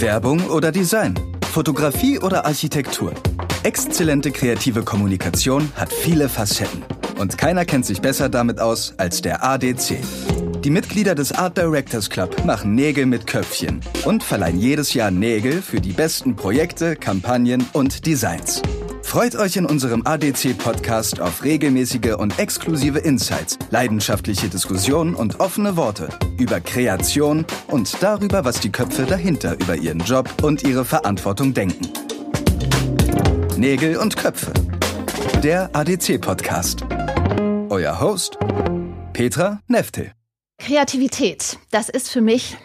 Werbung oder Design? Fotografie oder Architektur? Exzellente kreative Kommunikation hat viele Facetten. Und keiner kennt sich besser damit aus als der ADC. Die Mitglieder des Art Directors Club machen Nägel mit Köpfchen und verleihen jedes Jahr Nägel für die besten Projekte, Kampagnen und Designs. Freut euch in unserem ADC-Podcast auf regelmäßige und exklusive Insights, leidenschaftliche Diskussionen und offene Worte über Kreation und darüber, was die Köpfe dahinter über ihren Job und ihre Verantwortung denken. Nägel und Köpfe. Der ADC-Podcast. Euer Host Petra Neftel. Kreativität, das ist für mich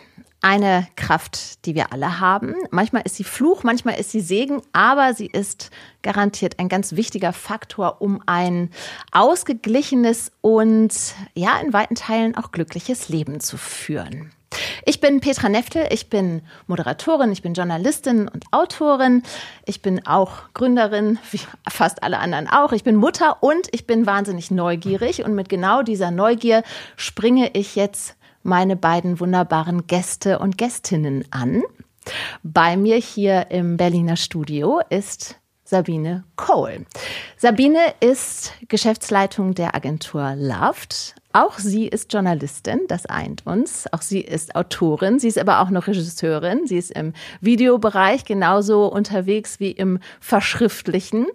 eine Kraft, die wir alle haben. Manchmal ist sie Fluch, manchmal ist sie Segen, aber sie ist garantiert ein ganz wichtiger Faktor, um ein ausgeglichenes und ja, in weiten Teilen auch glückliches Leben zu führen. Ich bin Petra Neftel, ich bin Moderatorin, ich bin Journalistin und Autorin, ich bin auch Gründerin, wie fast alle anderen auch, ich bin Mutter und ich bin wahnsinnig neugierig und mit genau dieser Neugier springe ich jetzt meine beiden wunderbaren Gäste und Gästinnen an. Bei mir hier im Berliner Studio ist Sabine Kohl. Sabine ist Geschäftsleitung der Agentur Loved. Auch sie ist Journalistin, das eint uns. Auch sie ist Autorin, sie ist aber auch noch Regisseurin. Sie ist im Videobereich genauso unterwegs wie im Verschriftlichen.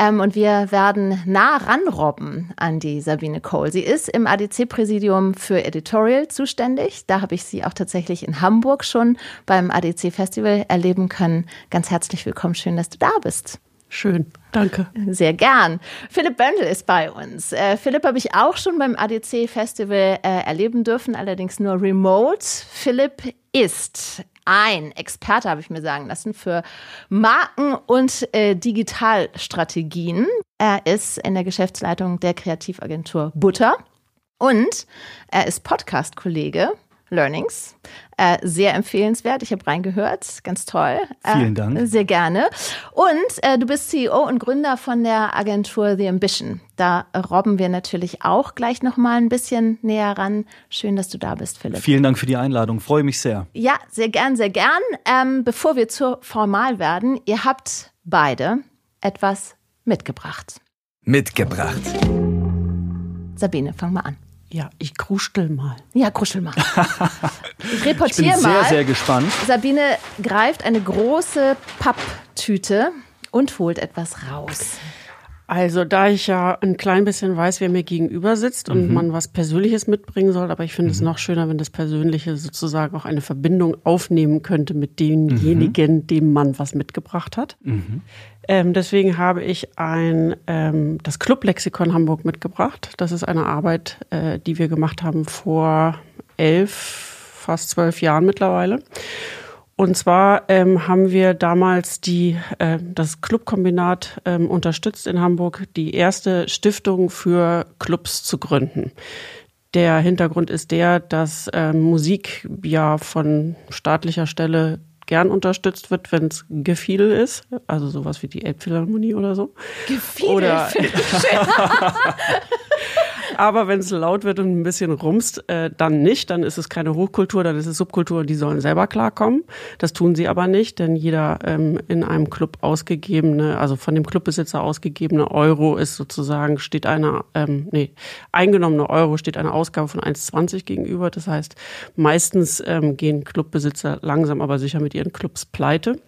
Ähm, und wir werden nah ranrobben an die Sabine Cole. Sie ist im ADC-Präsidium für Editorial zuständig. Da habe ich sie auch tatsächlich in Hamburg schon beim ADC-Festival erleben können. Ganz herzlich willkommen. Schön, dass du da bist. Schön, danke. Sehr gern. Philipp Böndel ist bei uns. Äh, Philipp habe ich auch schon beim ADC-Festival äh, erleben dürfen, allerdings nur remote. Philipp ist ein Experte, habe ich mir sagen lassen, für Marken- und äh, Digitalstrategien. Er ist in der Geschäftsleitung der Kreativagentur Butter und er ist Podcast-Kollege Learnings. Äh, sehr empfehlenswert. Ich habe reingehört. Ganz toll. Äh, Vielen Dank. Sehr gerne. Und äh, du bist CEO und Gründer von der Agentur The Ambition. Da robben wir natürlich auch gleich nochmal ein bisschen näher ran. Schön, dass du da bist, Philipp. Vielen Dank für die Einladung. Freue mich sehr. Ja, sehr gern, sehr gern. Ähm, bevor wir zu formal werden, ihr habt beide etwas mitgebracht. Mitgebracht. Sabine, fang mal an. Ja, ich kruschel mal. Ja, kruschel mal. Ich reportiere ich bin mal. sehr, sehr gespannt. Sabine greift eine große Papptüte und holt etwas raus. Also, da ich ja ein klein bisschen weiß, wer mir gegenüber sitzt und mhm. man was Persönliches mitbringen soll, aber ich finde mhm. es noch schöner, wenn das Persönliche sozusagen auch eine Verbindung aufnehmen könnte mit demjenigen, mhm. dem man was mitgebracht hat. Mhm. Ähm, deswegen habe ich ein ähm, das Clublexikon Hamburg mitgebracht. Das ist eine Arbeit, äh, die wir gemacht haben vor elf, fast zwölf Jahren mittlerweile. Und zwar ähm, haben wir damals die, äh, das Clubkombinat ähm, unterstützt in Hamburg, die erste Stiftung für Clubs zu gründen. Der Hintergrund ist der, dass äh, Musik ja von staatlicher Stelle gern unterstützt wird, wenn es Gefiedel ist, also sowas wie die Elbphilharmonie oder so. Gefiedel. Oder Aber wenn es laut wird und ein bisschen rumst, äh, dann nicht. Dann ist es keine Hochkultur, dann ist es Subkultur die sollen selber klarkommen. Das tun sie aber nicht, denn jeder ähm, in einem Club ausgegebene, also von dem Clubbesitzer ausgegebene Euro ist sozusagen, steht einer, ähm, nee, eingenommene Euro steht einer Ausgabe von 1,20 gegenüber. Das heißt, meistens ähm, gehen Clubbesitzer langsam aber sicher mit ihren Clubs pleite.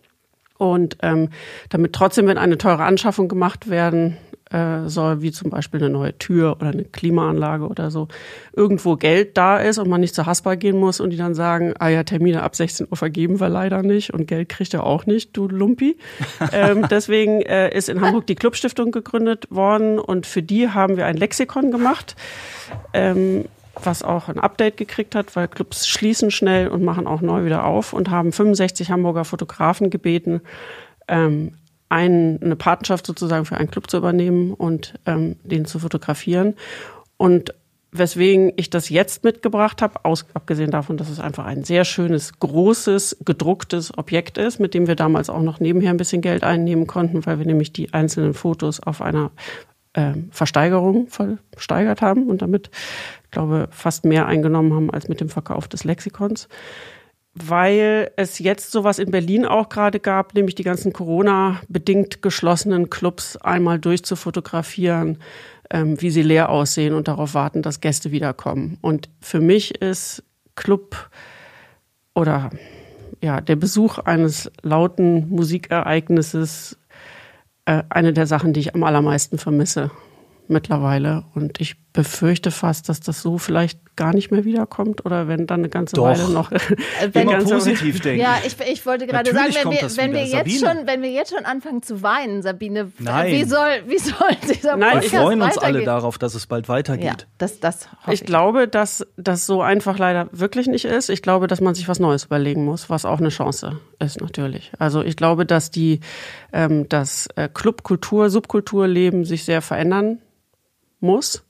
Und ähm, damit trotzdem, wenn eine teure Anschaffung gemacht werden äh, soll, wie zum Beispiel eine neue Tür oder eine Klimaanlage oder so, irgendwo Geld da ist und man nicht zur Haspa gehen muss und die dann sagen, ah ja, Termine ab 16 Uhr vergeben wir leider nicht und Geld kriegt er auch nicht, du Lumpi. ähm, deswegen äh, ist in Hamburg die Clubstiftung gegründet worden und für die haben wir ein Lexikon gemacht. Ähm, was auch ein Update gekriegt hat, weil Clubs schließen schnell und machen auch neu wieder auf und haben 65 Hamburger Fotografen gebeten, ähm, ein, eine Patenschaft sozusagen für einen Club zu übernehmen und ähm, den zu fotografieren. Und weswegen ich das jetzt mitgebracht habe, abgesehen davon, dass es einfach ein sehr schönes, großes, gedrucktes Objekt ist, mit dem wir damals auch noch nebenher ein bisschen Geld einnehmen konnten, weil wir nämlich die einzelnen Fotos auf einer ähm, Versteigerung versteigert haben und damit, glaube fast mehr eingenommen haben als mit dem Verkauf des Lexikons weil es jetzt sowas in Berlin auch gerade gab, nämlich die ganzen Corona-bedingt geschlossenen Clubs einmal durchzufotografieren, ähm, wie sie leer aussehen und darauf warten, dass Gäste wiederkommen. Und für mich ist Club oder ja, der Besuch eines lauten Musikereignisses äh, eine der Sachen, die ich am allermeisten vermisse mittlerweile. Und ich befürchte fast, dass das so vielleicht gar nicht mehr wiederkommt oder wenn dann eine ganze Doch. Weile noch. wenn man positiv denken. Ja, ich, ich wollte gerade sagen, Natürlich wenn wir, wenn, wir jetzt Sabine. schon, wenn wir jetzt schon anfangen zu weinen, Sabine, Nein. wie soll, wie soll dieser Nein, Wir Podcast freuen uns alle darauf, dass es bald Ja, weitergeht. das, das hoffe Ich glaube, dass das so einfach leider wirklich nicht ist. Ich glaube, dass man sich was Neues überlegen muss, was auch eine Chance ist natürlich. Also ich glaube, dass die ähm, das äh, Clubkultur, Subkulturleben sich sehr verändern muss.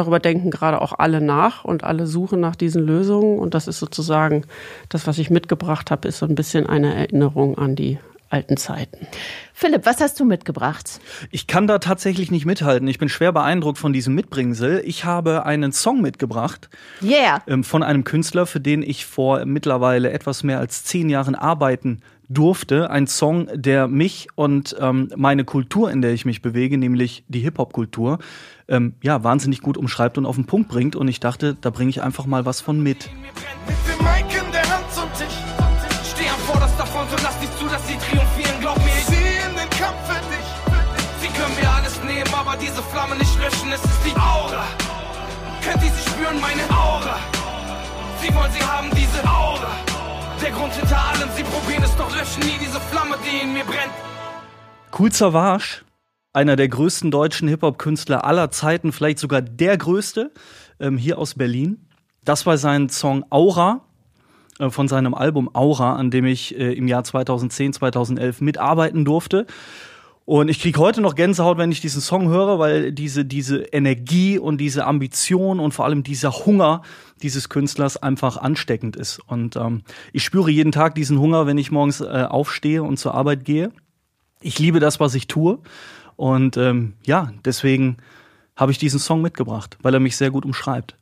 Darüber denken gerade auch alle nach und alle suchen nach diesen Lösungen. Und das ist sozusagen das, was ich mitgebracht habe, ist so ein bisschen eine Erinnerung an die alten Zeiten. Philipp, was hast du mitgebracht? Ich kann da tatsächlich nicht mithalten. Ich bin schwer beeindruckt von diesem Mitbringsel. Ich habe einen Song mitgebracht Yeah. ähm, von einem Künstler, für den ich vor mittlerweile etwas mehr als zehn Jahren arbeiten durfte. Ein Song, der mich und ähm, meine Kultur, in der ich mich bewege, nämlich die Hip-Hop-Kultur, ähm, ja, wahnsinnig gut umschreibt und auf den Punkt bringt. Und ich dachte, da bringe ich einfach mal was von mit. Diese Flamme nicht löschen. Es ist die Aura. Könnt ihr sie spüren, meine Aura? Sie wollen sie haben, diese Aura. Der Grund hinter allem, sie probieren es doch löschen nie diese Flamme, die in mir brennt. Cool Savage, einer der größten deutschen Hip-Hop-Künstler aller Zeiten, vielleicht sogar der größte, ähm, hier aus Berlin. Das war sein Song Aura äh, von seinem Album Aura, an dem ich äh, im Jahr 2010, 2011 mitarbeiten durfte. Und ich kriege heute noch Gänsehaut, wenn ich diesen Song höre, weil diese, diese Energie und diese Ambition und vor allem dieser Hunger dieses Künstlers einfach ansteckend ist. Und ähm, ich spüre jeden Tag diesen Hunger, wenn ich morgens äh, aufstehe und zur Arbeit gehe. Ich liebe das, was ich tue. Und ähm, ja, deswegen habe ich diesen Song mitgebracht, weil er mich sehr gut umschreibt.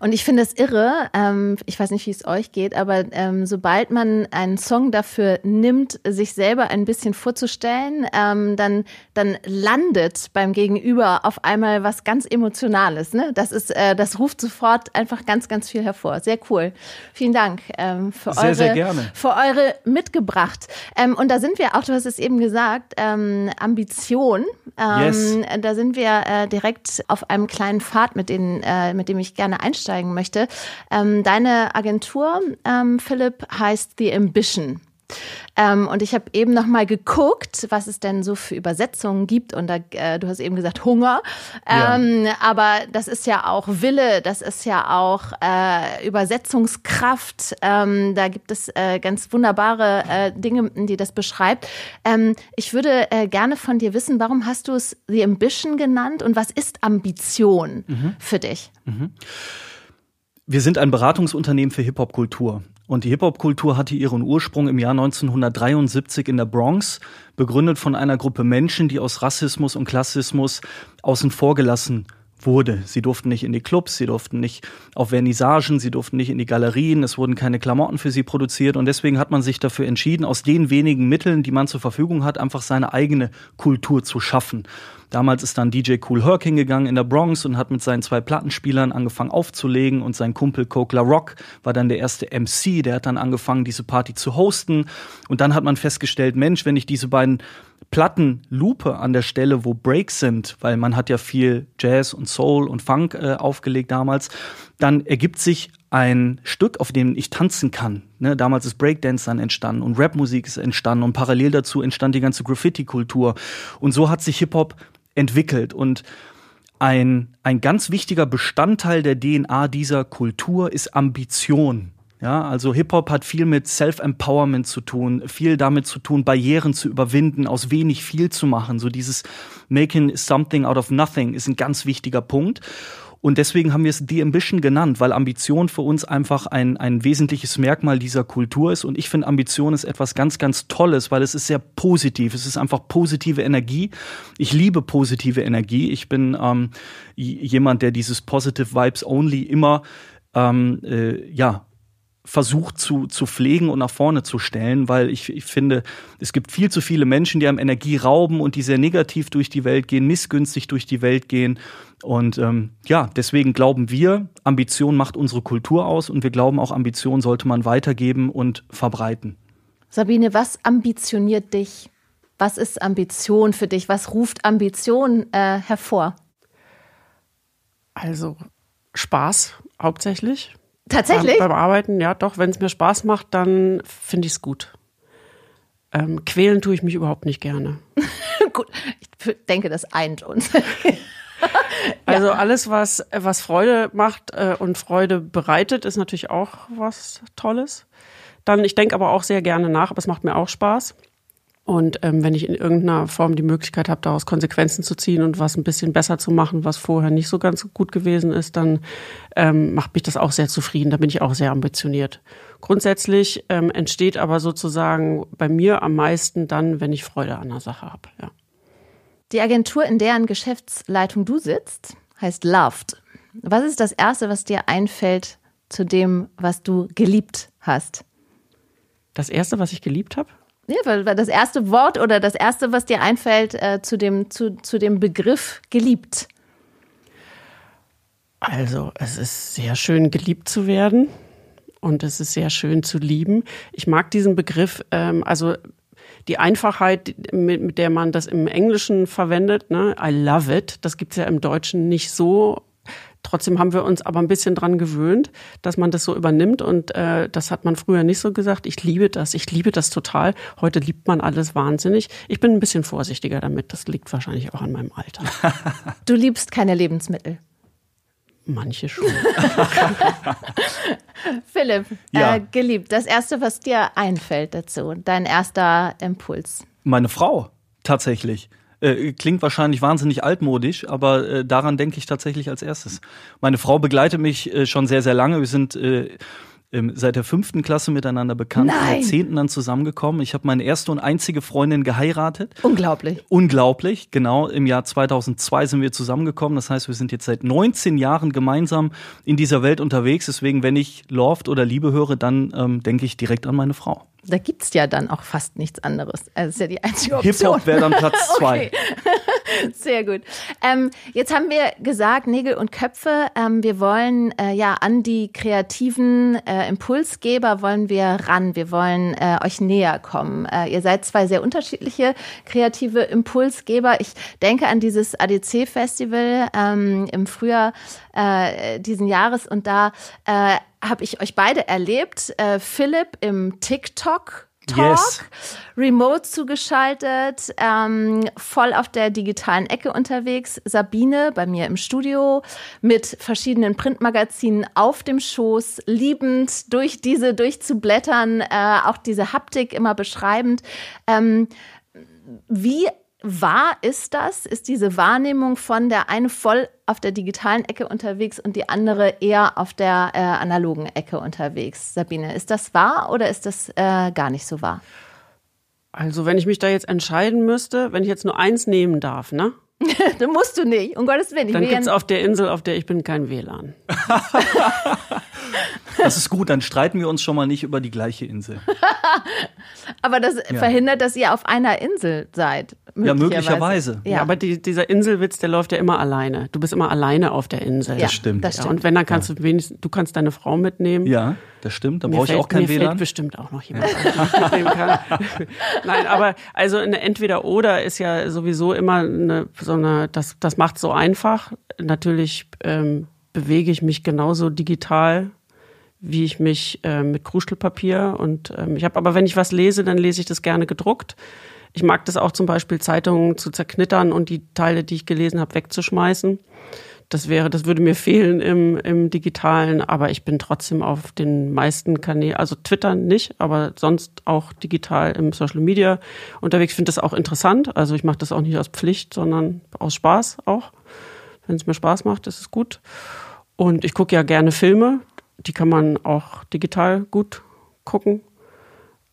Und ich finde es irre, ähm, ich weiß nicht, wie es euch geht, aber ähm, sobald man einen Song dafür nimmt, sich selber ein bisschen vorzustellen, ähm, dann, dann landet beim Gegenüber auf einmal was ganz Emotionales. Ne? Das, ist, äh, das ruft sofort einfach ganz, ganz viel hervor. Sehr cool. Vielen Dank ähm, für, Sehr, eure, sehr gerne. für eure mitgebracht. Ähm, und da sind wir auch, du hast es eben gesagt, ähm, Ambition. Ähm, Yes. Da sind wir äh, direkt auf einem kleinen Pfad, mit, den, äh, mit dem ich gerne einsteigen möchte. Ähm, deine Agentur, ähm, Philipp, heißt The Ambition. Ähm, und ich habe eben noch mal geguckt, was es denn so für Übersetzungen gibt. Und da, äh, du hast eben gesagt Hunger, Ja. ähm, aber das ist ja auch Wille, das ist ja auch äh, Übersetzungskraft. Ähm, da gibt es äh, ganz wunderbare äh, Dinge, die das beschreibt. Ähm, ich würde äh, gerne von dir wissen, warum hast du es The Ambition genannt und was ist Ambition für dich? Wir sind ein Beratungsunternehmen für Hip-Hop-Kultur. Und die Hip-Hop-Kultur hatte ihren Ursprung im Jahr 1973 in der Bronx, begründet von einer Gruppe Menschen, die aus Rassismus und Klassismus außen vor gelassen wurde. Sie durften nicht in die Clubs, sie durften nicht auf Vernissagen, sie durften nicht in die Galerien, es wurden keine Klamotten für sie produziert und deswegen hat man sich dafür entschieden, aus den wenigen Mitteln, die man zur Verfügung hat, einfach seine eigene Kultur zu schaffen. Damals ist dann DJ Cool Herc hingegangen in der Bronx und hat mit seinen zwei Plattenspielern angefangen aufzulegen und sein Kumpel Coke La Rock war dann der erste MC, der hat dann angefangen, diese Party zu hosten. Und dann hat man festgestellt, Mensch, wenn ich diese beiden Platten lupe an der Stelle, wo Breaks sind, weil man hat ja viel Jazz und Soul und Funk äh, aufgelegt damals, dann ergibt sich ein Stück, auf dem ich tanzen kann. Ne, damals ist Breakdance dann entstanden und Rapmusik ist entstanden und parallel dazu entstand die ganze Graffiti-Kultur. Und so hat sich Hip-Hop entwickelt und ein, ein ganz wichtiger Bestandteil der DNA dieser Kultur ist Ambition. Ja, also Hip-Hop hat viel mit Self-Empowerment zu tun, viel damit zu tun, Barrieren zu überwinden, aus wenig viel zu machen. So dieses Making something out of nothing ist ein ganz wichtiger Punkt. Und deswegen haben wir es The Ambition genannt, weil Ambition für uns einfach ein, ein wesentliches Merkmal dieser Kultur ist. Und ich finde, Ambition ist etwas ganz, ganz Tolles, weil es ist sehr positiv. Es ist einfach positive Energie. Ich liebe positive Energie. Ich bin ähm, jemand, der dieses Positive Vibes Only immer ähm, äh, ja versucht zu, zu pflegen und nach vorne zu stellen, weil ich, ich finde, es gibt viel zu viele Menschen, die einem Energie rauben und die sehr negativ durch die Welt gehen, missgünstig durch die Welt gehen. Und ähm, ja, deswegen glauben wir, Ambition macht unsere Kultur aus und wir glauben auch, Ambition sollte man weitergeben und verbreiten. Sabine, was ambitioniert dich? Was ist Ambition für dich? Was ruft Ambition äh, hervor? Also Spaß hauptsächlich. Tatsächlich? Beim, beim Arbeiten, ja, doch. Wenn es mir Spaß macht, dann finde ich es gut. Ähm, quälen tue ich mich überhaupt nicht gerne. gut, ich denke, das eint uns. also alles, was, was Freude macht äh, und Freude bereitet, ist natürlich auch was Tolles. Dann, ich denke aber auch sehr gerne nach, aber es macht mir auch Spaß. Und ähm, wenn ich in irgendeiner Form die Möglichkeit habe, daraus Konsequenzen zu ziehen und was ein bisschen besser zu machen, was vorher nicht so ganz gut gewesen ist, dann ähm, macht mich das auch sehr zufrieden. Da bin ich auch sehr ambitioniert. Grundsätzlich ähm, entsteht aber sozusagen bei mir am meisten dann, wenn ich Freude an der Sache habe. Ja. Die Agentur, in deren Geschäftsleitung du sitzt, heißt Loved. Was ist das Erste, was dir einfällt zu dem, was du geliebt hast? Das Erste, was ich geliebt habe? Ja, weil, weil das erste Wort oder das erste, was dir einfällt äh, zu, dem, zu, zu dem Begriff geliebt. Also, es ist sehr schön, geliebt zu werden und es ist sehr schön zu lieben. Ich mag diesen Begriff, ähm, also die Einfachheit, mit, mit der man das im Englischen verwendet, ne, I love it, das gibt es ja im Deutschen nicht so Trotzdem haben wir uns aber ein bisschen dran gewöhnt, dass man das so übernimmt und äh, das hat man früher nicht so gesagt. Ich liebe das, ich liebe das total. Heute liebt man alles wahnsinnig. Ich bin ein bisschen vorsichtiger damit. Das liegt wahrscheinlich auch an meinem Alter. Du liebst keine Lebensmittel. Manche schon. Philipp, ja. äh, geliebt, das Erste, was dir einfällt dazu, dein erster Impuls. Meine Frau, tatsächlich. Äh, klingt wahrscheinlich wahnsinnig altmodisch, aber äh, daran denke ich tatsächlich als erstes. Meine Frau begleitet mich äh, schon sehr, sehr lange. Wir sind äh, seit der fünften Klasse miteinander bekannt, Nein. in der zehnten dann zusammengekommen. Ich habe meine erste und einzige Freundin geheiratet. Unglaublich. Unglaublich, genau. Im Jahr 2002 sind wir zusammengekommen. Das heißt, wir sind jetzt seit 19 Jahren gemeinsam in dieser Welt unterwegs. Deswegen, wenn ich Loft oder Liebe höre, dann ähm, denke ich direkt an meine Frau. Da gibt es ja dann auch fast nichts anderes. Also das ist ja die einzige Option. Hip-Hop wäre dann Platz zwei. Sehr gut. Ähm, jetzt haben wir gesagt, Nägel und Köpfe. Ähm, wir wollen äh, ja an die kreativen äh, Impulsgeber wollen wir ran. Wir wollen äh, euch näher kommen. Äh, ihr seid zwei sehr unterschiedliche kreative Impulsgeber. Ich denke an dieses ADC-Festival ähm, im Frühjahr äh, diesen Jahres und da äh, habe ich euch beide erlebt. Äh, Philipp im TikTok. Talk, yes. remote zugeschaltet, ähm, voll auf der digitalen Ecke unterwegs. Sabine bei mir im Studio mit verschiedenen Printmagazinen auf dem Schoß, liebend durch diese durchzublättern, äh, auch diese Haptik immer beschreibend. Ähm, wie wahr ist das? Ist diese Wahrnehmung von der eine voll auf der digitalen Ecke unterwegs und die andere eher auf der äh, analogen Ecke unterwegs? Sabine, ist das wahr oder ist das äh, gar nicht so wahr? Also, wenn ich mich da jetzt entscheiden müsste, wenn ich jetzt nur eins nehmen darf, ne? dann musst du nicht, um Gottes Willen. Dann gibt es auf der Insel, auf der ich bin, kein WLAN. das ist gut, dann streiten wir uns schon mal nicht über die gleiche Insel. Aber das ja. verhindert, dass ihr auf einer Insel seid. Möglicherweise. Ja, möglicherweise. Ja, ja aber die, dieser Inselwitz, der läuft ja immer alleine. Du bist immer alleine auf der Insel. Das stimmt. Das stimmt. und wenn, dann kannst du wenigstens, du kannst deine Frau mitnehmen. Ja, das stimmt. Da brauche ich auch kein mir WLAN. Fällt bestimmt auch noch jemand, kann. Nein, aber also eine Entweder-Oder ist ja sowieso immer eine, so eine, das, das macht so einfach. Natürlich ähm, bewege ich mich genauso digital wie ich mich äh, mit Kruschelpapier und ähm, ich habe aber, wenn ich was lese, dann lese ich das gerne gedruckt. Ich mag das auch zum Beispiel Zeitungen zu zerknittern und die Teile, die ich gelesen habe, wegzuschmeißen. Das wäre, das würde mir fehlen im, im Digitalen, aber ich bin trotzdem auf den meisten Kanälen, also Twitter nicht, aber sonst auch digital im Social Media unterwegs. Ich finde das auch interessant. Also ich mache das auch nicht aus Pflicht, sondern aus Spaß auch. Wenn es mir Spaß macht, ist es gut. Und ich gucke ja gerne Filme die kann man auch digital gut gucken.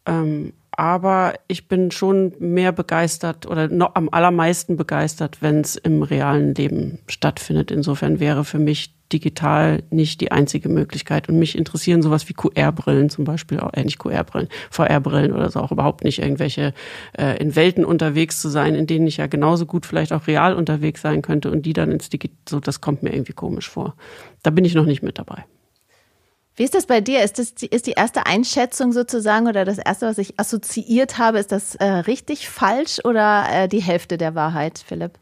Ähm, aber ich bin schon mehr begeistert oder noch am allermeisten begeistert, wenn es im realen Leben stattfindet. Insofern wäre für mich digital nicht die einzige Möglichkeit. Und mich interessieren sowas wie QR-Brillen zum Beispiel, auch, äh, nicht QR-Brillen, VR-Brillen oder so auch überhaupt nicht irgendwelche äh, in Welten unterwegs zu sein, in denen ich ja genauso gut vielleicht auch real unterwegs sein könnte und die dann ins Digital, so das kommt mir irgendwie komisch vor. Da bin ich noch nicht mit dabei. Wie ist das bei dir? Ist das die, ist die erste Einschätzung sozusagen oder das erste, was ich assoziiert habe, ist das äh, richtig falsch oder äh, die Hälfte der Wahrheit, Philipp?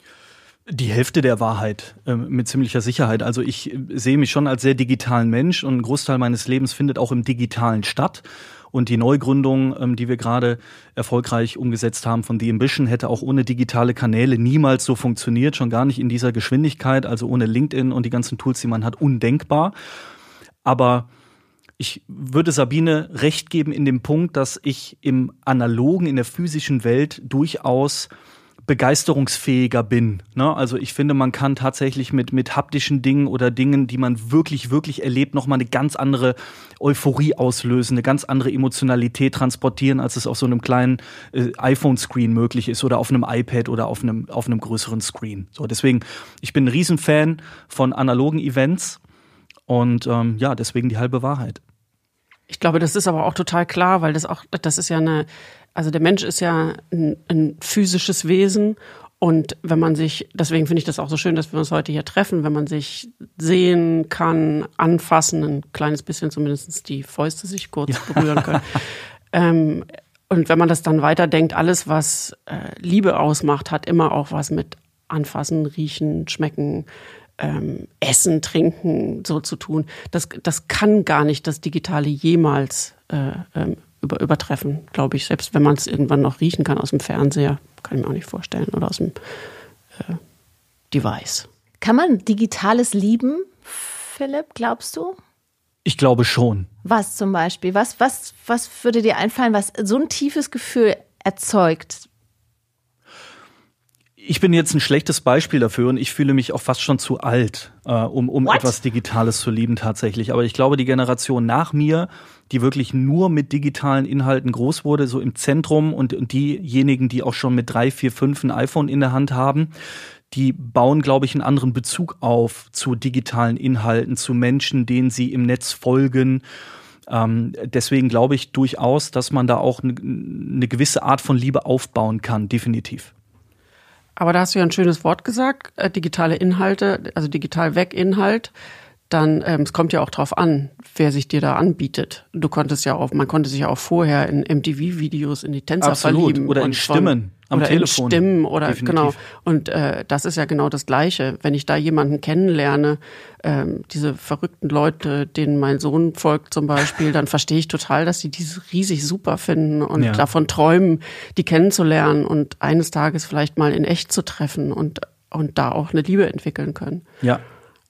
Die Hälfte der Wahrheit äh, mit ziemlicher Sicherheit. Also ich sehe mich schon als sehr digitalen Mensch und ein Großteil meines Lebens findet auch im Digitalen statt. Und die Neugründung, ähm, die wir gerade erfolgreich umgesetzt haben von The Ambition, hätte auch ohne digitale Kanäle niemals so funktioniert, schon gar nicht in dieser Geschwindigkeit, also ohne LinkedIn und die ganzen Tools, die man hat, undenkbar. Aber ich würde Sabine recht geben in dem Punkt, dass ich im analogen, in der physischen Welt durchaus begeisterungsfähiger bin. Ne? Also ich finde, man kann tatsächlich mit, mit haptischen Dingen oder Dingen, die man wirklich, wirklich erlebt, nochmal eine ganz andere Euphorie auslösen, eine ganz andere Emotionalität transportieren, als es auf so einem kleinen äh, iPhone-Screen möglich ist oder auf einem iPad oder auf einem, auf einem größeren Screen. So, deswegen, ich bin ein Riesenfan von analogen Events und ähm, ja, deswegen die halbe Wahrheit. Ich glaube, das ist aber auch total klar, weil das auch, das ist ja eine, also der Mensch ist ja ein, ein physisches Wesen und wenn man sich, deswegen finde ich das auch so schön, dass wir uns heute hier treffen, wenn man sich sehen kann, anfassen, ein kleines bisschen zumindest die Fäuste sich kurz ja. berühren können. ähm, und wenn man das dann weiterdenkt, alles, was äh, Liebe ausmacht, hat immer auch was mit Anfassen, Riechen, Schmecken, ähm, Essen, Trinken so zu tun. Das, das kann gar nicht das Digitale jemals äh, ähm, über, übertreffen, glaube ich. Selbst wenn man es irgendwann noch riechen kann aus dem Fernseher, kann ich mir auch nicht vorstellen, oder aus dem äh, Device. Kann man Digitales lieben, Philipp, glaubst du? Ich glaube schon. Was zum Beispiel? Was, was, was würde dir einfallen, was so ein tiefes Gefühl erzeugt? Ich bin jetzt ein schlechtes Beispiel dafür und ich fühle mich auch fast schon zu alt, äh, um, um etwas Digitales zu lieben tatsächlich. Aber ich glaube, die Generation nach mir, die wirklich nur mit digitalen Inhalten groß wurde, so im Zentrum und, und diejenigen, die auch schon mit drei, vier, fünf ein iPhone in der Hand haben, die bauen, glaube ich, einen anderen Bezug auf zu digitalen Inhalten, zu Menschen, denen sie im Netz folgen. Ähm, deswegen glaube ich durchaus, dass man da auch eine, eine gewisse Art von Liebe aufbauen kann, definitiv. Aber da hast du ja ein schönes Wort gesagt, äh, digitale Inhalte, also digital weg Inhalt. Dann, ähm, es kommt ja auch drauf an, wer sich dir da anbietet. Du konntest ja auch, man konnte sich ja auch vorher in MTV-Videos in die Tänzer Absolut. verlieben. Oder in Stimmen am oder Telefon. In Stimmen oder Definitiv. genau. Und äh, das ist ja genau das Gleiche. Wenn ich da jemanden kennenlerne, ähm, diese verrückten Leute, denen mein Sohn folgt zum Beispiel, dann verstehe ich total, dass sie diese riesig super finden und Ja. davon träumen, die kennenzulernen und eines Tages vielleicht mal in echt zu treffen und und da auch eine Liebe entwickeln können. Ja.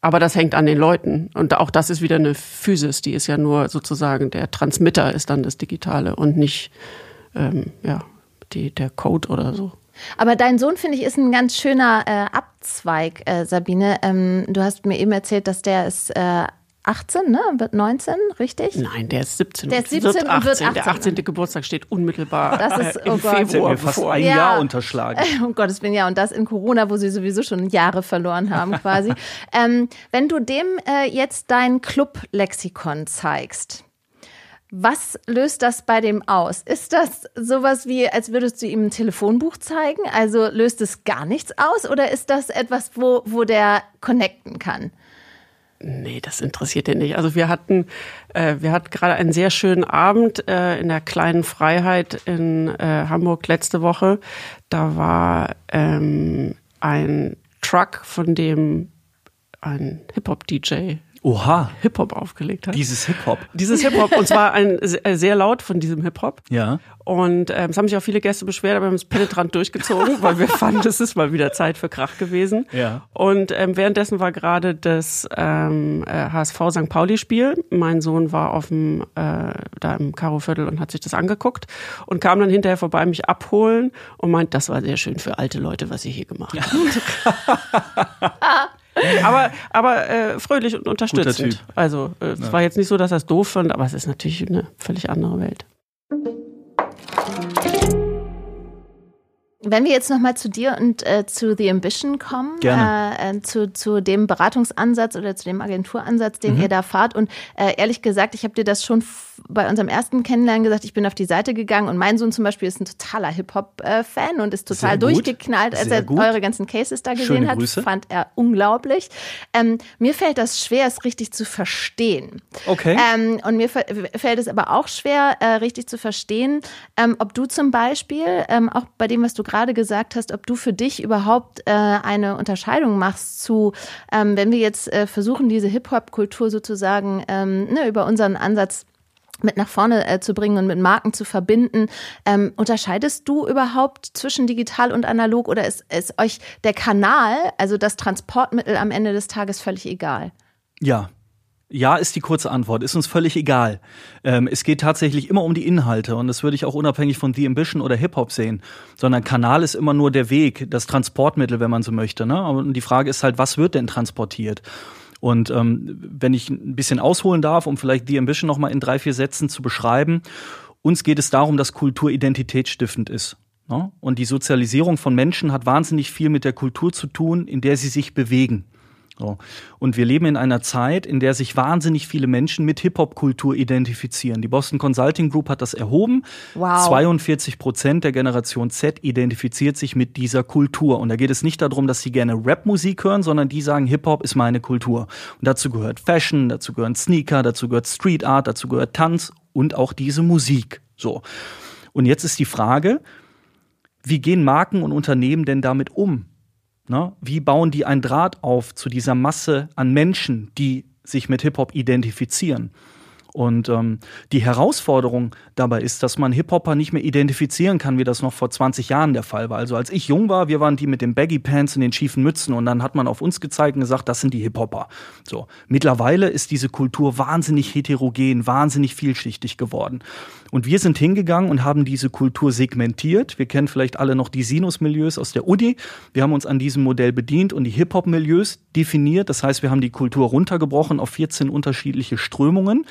Aber das hängt an den Leuten. Und auch das ist wieder eine Physis, die ist ja nur sozusagen, der Transmitter ist dann das Digitale und nicht ähm, ja, die, der Code oder so. Aber dein Sohn, finde ich, ist ein ganz schöner äh, Abzweig, äh, Sabine. Ähm, du hast mir eben erzählt, dass der ist äh, 18, ne? Wird 19, richtig? Nein, der ist 17. Der ist und 17 und wird 18. Der 18. Geburtstag steht unmittelbar Das ist- oh im Gott. Februar fast bevor. ein Ja. Jahr unterschlagen. Um Gottes Willen, ja, und das in Corona, wo sie sowieso schon Jahre verloren haben, quasi. ähm, wenn du dem äh, jetzt dein Club-Lexikon zeigst, was löst das bei dem aus? Ist das sowas wie, als würdest du ihm ein Telefonbuch zeigen? Also löst es gar nichts aus? Oder ist das etwas, wo, wo der connecten kann? Nee, das interessiert den nicht. Also wir hatten, äh, wir hatten gerade einen sehr schönen Abend äh, in der kleinen Freiheit in äh, Hamburg letzte Woche. Da war ähm, ein Truck, von dem ein Hip-Hop-DJ Oha, Hip-Hop aufgelegt hat. dieses Hip-Hop. Dieses Hip-Hop, und zwar ein äh, sehr laut von diesem Hip-Hop. Ja. Und ähm, es haben sich auch viele Gäste beschwert, aber wir haben es penetrant durchgezogen, weil wir fanden, es ist mal wieder Zeit für Krach gewesen. Ja. Und ähm, währenddessen war gerade das ähm, äh, HSV St. Pauli-Spiel. Mein Sohn war auf dem äh, da im Karo-Viertel und hat sich das angeguckt und kam dann hinterher vorbei, mich abholen und meint, das war sehr schön für alte Leute, was ihr hier gemacht habt. aber aber äh, fröhlich und unterstützend. Typ. Also äh, es war jetzt nicht so, dass er es doof fand, aber es ist natürlich eine völlig andere Welt. Wenn wir jetzt nochmal zu dir und äh, zu The Ambition kommen, äh, äh, zu, zu dem Beratungsansatz oder zu dem Agenturansatz, den mhm. ihr da fahrt. Und äh, ehrlich gesagt, ich habe dir das schon bei unserem ersten Kennenlernen gesagt, ich bin auf die Seite gegangen und mein Sohn zum Beispiel ist ein totaler Hip-Hop-Fan und ist total durchgeknallt, als er gut. eure ganzen Cases da gesehen Schöne hat. Grüße. Fand er unglaublich. Ähm, mir fällt das schwer, es richtig zu verstehen. Okay. Ähm, und mir fällt es aber auch schwer, äh, richtig zu verstehen, ähm, ob du zum Beispiel, ähm, auch bei dem, was du gerade gesagt hast, ob du für dich überhaupt äh, eine Unterscheidung machst zu, ähm, wenn wir jetzt äh, versuchen, diese Hip-Hop-Kultur sozusagen ähm, ne, über unseren Ansatz mit nach vorne äh, zu bringen und mit Marken zu verbinden. Ähm, unterscheidest du überhaupt zwischen digital und analog oder ist, ist euch der Kanal, also das Transportmittel am Ende des Tages völlig egal? Ja, ja, ist die kurze Antwort. Ist uns völlig egal. Ähm, es geht tatsächlich immer um die Inhalte und das würde ich auch unabhängig von The Ambition oder Hip-Hop sehen. Sondern Kanal ist immer nur der Weg, das Transportmittel, wenn man so möchte. Ne? Und die Frage ist halt, was wird denn transportiert? Und ähm, wenn ich ein bisschen ausholen darf, um vielleicht The Ambition nochmal in drei, vier Sätzen zu beschreiben, uns geht es darum, dass Kultur identitätsstiftend ist. Ne? Und die Sozialisierung von Menschen hat wahnsinnig viel mit der Kultur zu tun, in der sie sich bewegen. So. Und wir leben in einer Zeit, in der sich wahnsinnig viele Menschen mit Hip-Hop-Kultur identifizieren. Die Boston Consulting Group hat das erhoben. Wow. 42 Prozent der Generation Z identifiziert sich mit dieser Kultur. Und da geht es nicht darum, dass sie gerne Rap-Musik hören, sondern die sagen, Hip-Hop ist meine Kultur. Und dazu gehört Fashion, dazu gehören Sneaker, dazu gehört Street Art, dazu gehört Tanz und auch diese Musik. So. Und jetzt ist die Frage, wie gehen Marken und Unternehmen denn damit um? Ne? Wie bauen die einen Draht auf zu dieser Masse an Menschen, die sich mit Hip-Hop identifizieren? Und ähm, die Herausforderung dabei ist, dass man Hip-Hopper nicht mehr identifizieren kann, wie das noch vor 20 Jahren der Fall war. Also als ich jung war, wir waren die mit den Baggy Pants und den schiefen Mützen und dann hat man auf uns gezeigt und gesagt, das sind die Hip-Hopper. So. Mittlerweile ist diese Kultur wahnsinnig heterogen, wahnsinnig vielschichtig geworden. Und wir sind hingegangen und haben diese Kultur segmentiert. Wir kennen vielleicht alle noch die Sinus-Milieus aus der Uni. Wir haben uns an diesem Modell bedient und die Hip-Hop-Milieus definiert. Das heißt, wir haben die Kultur runtergebrochen auf 14 unterschiedliche Strömungen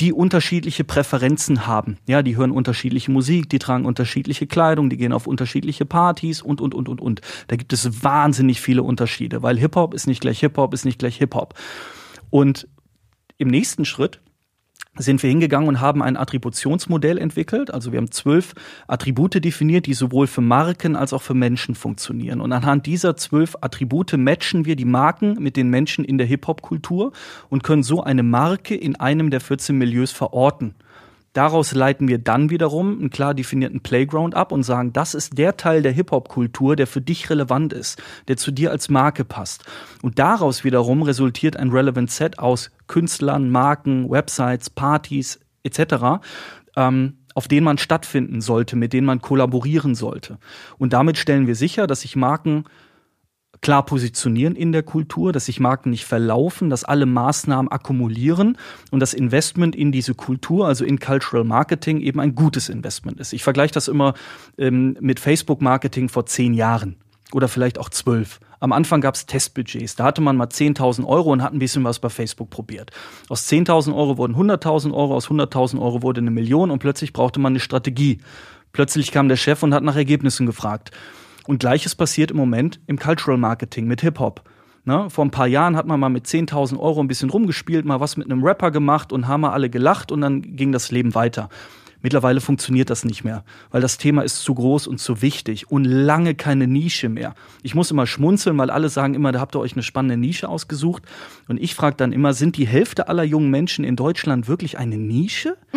die unterschiedliche Präferenzen haben. Ja, die hören unterschiedliche Musik, die tragen unterschiedliche Kleidung, die gehen auf unterschiedliche Partys und, und, und, und, und. Da gibt es wahnsinnig viele Unterschiede, weil Hip-Hop ist nicht gleich Hip-Hop, ist nicht gleich Hip-Hop. Und im nächsten Schritt sind wir hingegangen und haben ein Attributionsmodell entwickelt. Also wir haben zwölf Attribute definiert, die sowohl für Marken als auch für Menschen funktionieren. Und anhand dieser zwölf Attribute matchen wir die Marken mit den Menschen in der Hip-Hop-Kultur und können so eine Marke in einem der 14 Milieus verorten. Daraus leiten wir dann wiederum einen klar definierten Playground ab und sagen, das ist der Teil der Hip-Hop-Kultur, der für dich relevant ist, der zu dir als Marke passt. Und daraus wiederum resultiert ein Relevant Set aus Künstlern, Marken, Websites, Partys etc., ähm, auf denen man stattfinden sollte, mit denen man kollaborieren sollte. Und damit stellen wir sicher, dass sich Marken klar positionieren in der Kultur, dass sich Marken nicht verlaufen, dass alle Maßnahmen akkumulieren und das Investment in diese Kultur, also in Cultural Marketing, eben ein gutes Investment ist. Ich vergleiche das immer ähm, mit Facebook-Marketing vor zehn Jahren oder vielleicht auch zwölf. Am Anfang gab es Testbudgets. Da hatte man mal 10.000 Euro und hat ein bisschen was bei Facebook probiert. Aus 10.000 Euro wurden 100.000 Euro, aus 100.000 Euro wurde eine Million und plötzlich brauchte man eine Strategie. Plötzlich kam der Chef und hat nach Ergebnissen gefragt. Und gleiches passiert im Moment im Cultural Marketing mit Hip-Hop. Ne? Vor ein paar Jahren hat man mal mit 10.000 Euro ein bisschen rumgespielt, mal was mit einem Rapper gemacht und haben mal alle gelacht und dann ging das Leben weiter. Mittlerweile funktioniert das nicht mehr, weil das Thema ist zu groß und zu wichtig und lange keine Nische mehr. Ich muss immer schmunzeln, weil alle sagen immer, da habt ihr euch eine spannende Nische ausgesucht. Und ich frage dann immer, sind die Hälfte aller jungen Menschen in Deutschland wirklich eine Nische?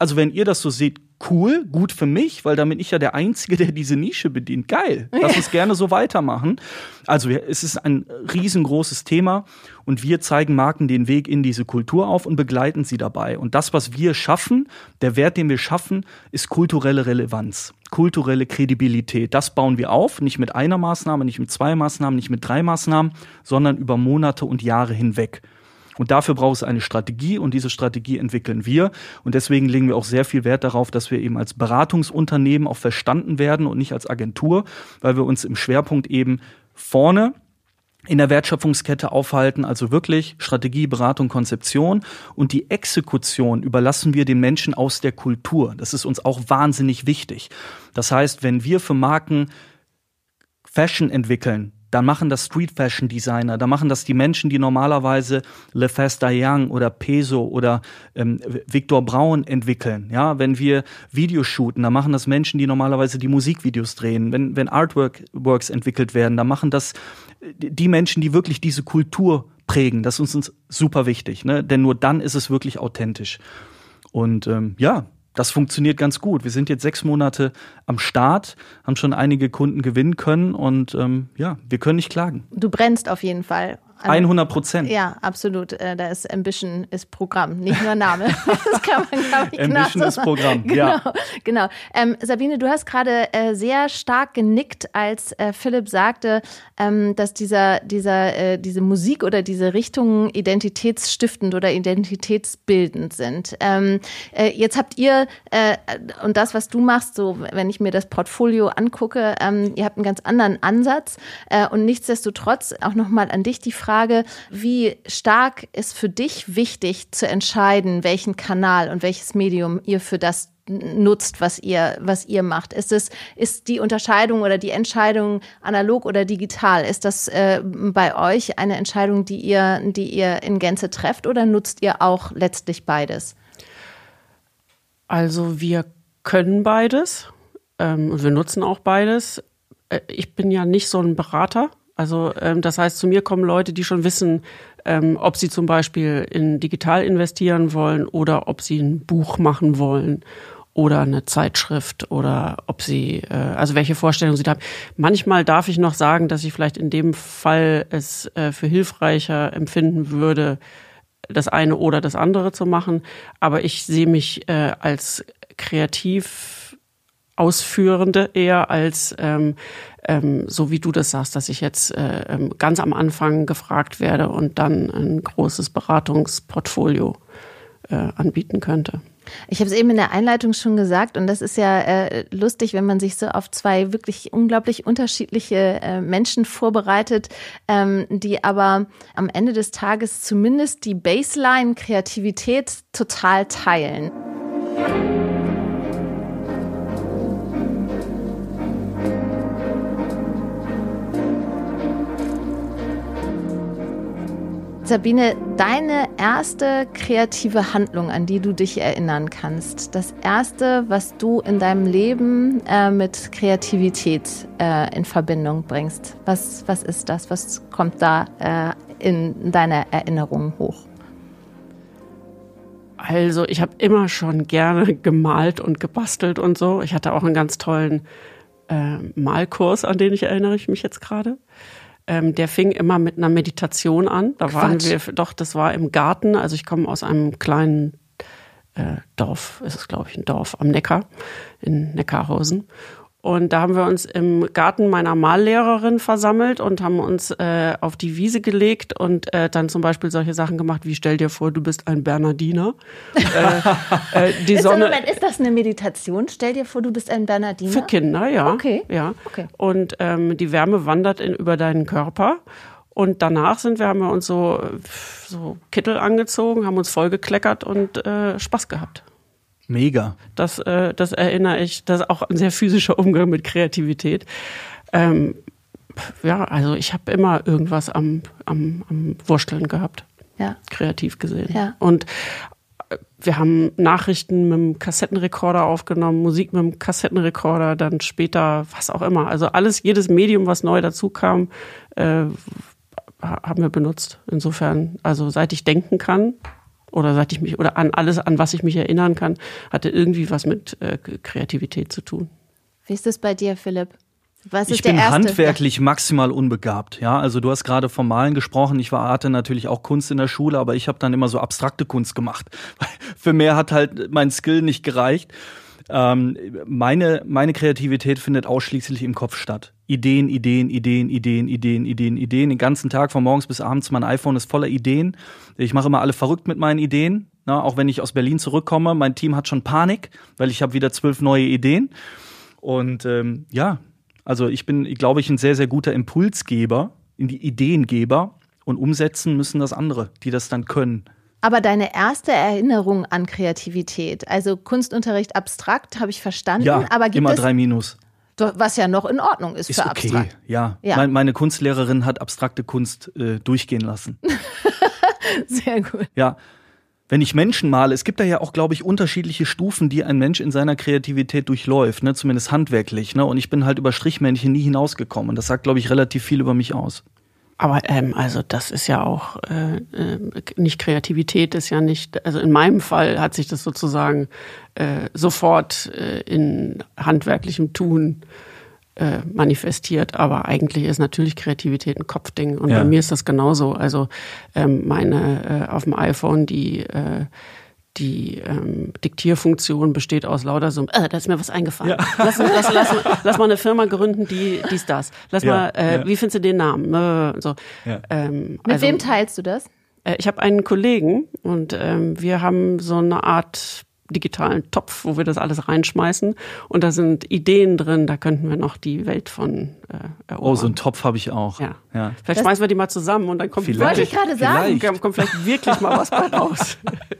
Also wenn ihr das so seht, cool, gut für mich, weil damit ich ja der Einzige, der diese Nische bedient. Geil. Lass uns gerne so weitermachen. Also es ist ein riesengroßes Thema und wir zeigen Marken den Weg in diese Kultur auf und begleiten sie dabei. Und das, was wir schaffen, der Wert, den wir schaffen, ist kulturelle Relevanz, kulturelle Kredibilität. Das bauen wir auf, nicht mit einer Maßnahme, nicht mit zwei Maßnahmen, nicht mit drei Maßnahmen, sondern über Monate und Jahre hinweg. Und dafür braucht es eine Strategie und diese Strategie entwickeln wir. Und deswegen legen wir auch sehr viel Wert darauf, dass wir eben als Beratungsunternehmen auch verstanden werden und nicht als Agentur, weil wir uns im Schwerpunkt eben vorne in der Wertschöpfungskette aufhalten, also wirklich Strategie, Beratung, Konzeption und die Exekution überlassen wir den Menschen aus der Kultur. Das ist uns auch wahnsinnig wichtig. Das heißt, wenn wir für Marken Fashion entwickeln, dann machen das Street Fashion Designer, dann machen das die Menschen, die normalerweise Le Festa Young oder Peso oder ähm, Victor Braun entwickeln. Ja, wenn wir Videos shooten, dann machen das Menschen, die normalerweise die Musikvideos drehen. Wenn, wenn Artworks entwickelt werden, dann machen das die Menschen, die wirklich diese Kultur prägen. Das ist uns super wichtig, ne? denn nur dann ist es wirklich authentisch. Und ähm, ja, das funktioniert ganz gut. Wir sind jetzt sechs Monate am Start, haben schon einige Kunden gewinnen können und ähm, ja, wir können nicht klagen. Du brennst auf jeden Fall. 100 Prozent. Ja, absolut. Äh, da ist Ambition ist Programm, nicht nur Name. das kann man, glaube ich, Ambition ist Programm, genau, ja. Genau. Ähm, Sabine, du hast gerade äh, sehr stark genickt, als äh, Philipp sagte, ähm, dass dieser, dieser, äh, diese Musik oder diese Richtungen identitätsstiftend oder identitätsbildend sind. Ähm, äh, jetzt habt ihr, und das, was du machst, so wenn ich mir das Portfolio angucke, ähm, ihr habt einen ganz anderen Ansatz und nichtsdestotrotz auch nochmal an dich die Frage, Frage, wie stark ist für dich wichtig zu entscheiden, welchen Kanal und welches Medium ihr für das nutzt, was ihr, was ihr macht? Ist es, ist die Unterscheidung oder die Entscheidung analog oder digital? Ist das äh, bei euch eine Entscheidung, die ihr, die ihr in Gänze trefft oder nutzt ihr auch letztlich beides? Also wir können beides ähm, wir nutzen auch beides. Äh, ich bin ja nicht so ein Berater. Also ähm, das heißt, zu mir kommen Leute, die schon wissen, ähm, ob sie zum Beispiel in digital investieren wollen oder ob sie ein Buch machen wollen oder eine Zeitschrift oder ob sie, äh, also welche Vorstellungen sie da haben. Manchmal darf ich noch sagen, dass ich vielleicht in dem Fall es äh, für hilfreicher empfinden würde, das eine oder das andere zu machen. Aber ich sehe mich äh, als kreativ Ausführende eher als ähm, ähm, so wie du das sagst, dass ich jetzt äh, ähm, ganz am Anfang gefragt werde und dann ein großes Beratungsportfolio äh, anbieten könnte. Ich habe es eben in der Einleitung schon gesagt und das ist ja äh, lustig, wenn man sich so auf zwei wirklich unglaublich unterschiedliche äh, Menschen vorbereitet, ähm, die aber am Ende des Tages zumindest die Baseline Kreativität total teilen. Sabine, deine erste kreative Handlung, an die du dich erinnern kannst, das erste, was du in deinem Leben äh, mit Kreativität äh, in Verbindung bringst, was, was ist das? Was kommt da äh, in deiner Erinnerung hoch? Also, ich habe immer schon gerne gemalt und gebastelt und so. Ich hatte auch einen ganz tollen äh, Malkurs, an den ich erinnere ich mich jetzt gerade. Ähm, der fing immer mit einer Meditation an. Da Quatsch. waren wir, doch, das war im Garten. Also ich komme aus einem kleinen äh, Dorf, ist es glaube ich ein Dorf am Neckar in Neckarhausen. Und da haben wir uns im Garten meiner Mallehrerin versammelt und haben uns äh, auf die Wiese gelegt und äh, dann zum Beispiel solche Sachen gemacht wie stell dir vor, du bist ein Bernardiner. äh, äh, die ist, Sonne, Moment, ist das eine Meditation? Stell dir vor, du bist ein Bernardiner? Für Kinder, ja. Okay. ja. okay. Und ähm, die Wärme wandert in, über deinen Körper. Und danach sind wir, haben wir uns so, so Kittel angezogen, haben uns vollgekleckert und äh, Spaß gehabt. Mega. Das, äh, das erinnere ich, das ist auch ein sehr physischer Umgang mit Kreativität. Ähm, ja, also ich habe immer irgendwas am, am, am Wursteln gehabt. Ja. Kreativ gesehen. Ja. Und äh, wir haben Nachrichten mit dem Kassettenrekorder aufgenommen, Musik mit dem Kassettenrekorder, dann später was auch immer. Also alles, jedes Medium, was neu dazu kam, äh, haben wir benutzt. Insofern, also seit ich denken kann, oder seit ich mich oder an alles, an was ich mich erinnern kann, hatte irgendwie was mit äh, Kreativität zu tun. Wie ist das bei dir, Philipp? Was ist ich bin erste? handwerklich maximal unbegabt. Ja, also du hast gerade vom Malen gesprochen. Ich war, hatte natürlich auch Kunst in der Schule, aber ich habe dann immer so abstrakte Kunst gemacht. Für mehr hat halt mein Skill nicht gereicht. Ähm, meine, meine Kreativität findet ausschließlich im Kopf statt. Ideen, Ideen, Ideen, Ideen, Ideen, Ideen, Ideen. Den ganzen Tag von morgens bis abends. Mein iPhone ist voller Ideen. Ich mache immer alle verrückt mit meinen Ideen. Na, auch wenn ich aus Berlin zurückkomme, mein Team hat schon Panik, weil ich habe wieder zwölf neue Ideen. Und ähm, ja, also ich bin, glaube ich, ein sehr, sehr guter Impulsgeber, in die Ideengeber. Und umsetzen müssen das andere, die das dann können. Aber deine erste Erinnerung an Kreativität, also Kunstunterricht abstrakt, habe ich verstanden. Ja, aber gibt immer es, drei Minus. Was ja noch in Ordnung ist, ist für okay. abstrakt. Ja, Ja. Mein, meine Kunstlehrerin hat abstrakte Kunst äh, durchgehen lassen. Sehr gut. Ja. Wenn ich Menschen male, es gibt da ja auch, glaube ich, unterschiedliche Stufen, die ein Mensch in seiner Kreativität durchläuft, ne? zumindest handwerklich. Ne? Und ich bin halt über Strichmännchen nie hinausgekommen. Und das sagt, glaube ich, relativ viel über mich aus. Aber ähm, also das ist ja auch äh, äh, nicht Kreativität, ist ja nicht, also in meinem Fall hat sich das sozusagen äh, sofort äh, in handwerklichem Tun äh, manifestiert, aber eigentlich ist natürlich Kreativität ein Kopfding und Ja. bei mir ist das genauso. Also ähm, meine äh, auf dem iPhone die äh, die ähm, Diktierfunktion besteht aus lauter so, äh, da ist mir was eingefallen. Lass, lass, lass, lass mal eine Firma gründen, die dies, das. Lass Ja, mal, äh, ja. wie findest du den Namen? Äh, so. Ja. Ähm, Mit also, wem teilst du das? äh, ich habe einen Kollegen und ähm, wir haben so eine Art digitalen Topf, wo wir das alles reinschmeißen. Und da sind Ideen drin, da könnten wir noch die Welt von äh, erobern. Oh, so einen Topf habe ich auch. ja. ja. Vielleicht schmeißen wir die mal zusammen und dann kommt Vielleicht. Wollte ich gerade sagen. Vielleicht. kommt vielleicht wirklich mal was bei raus.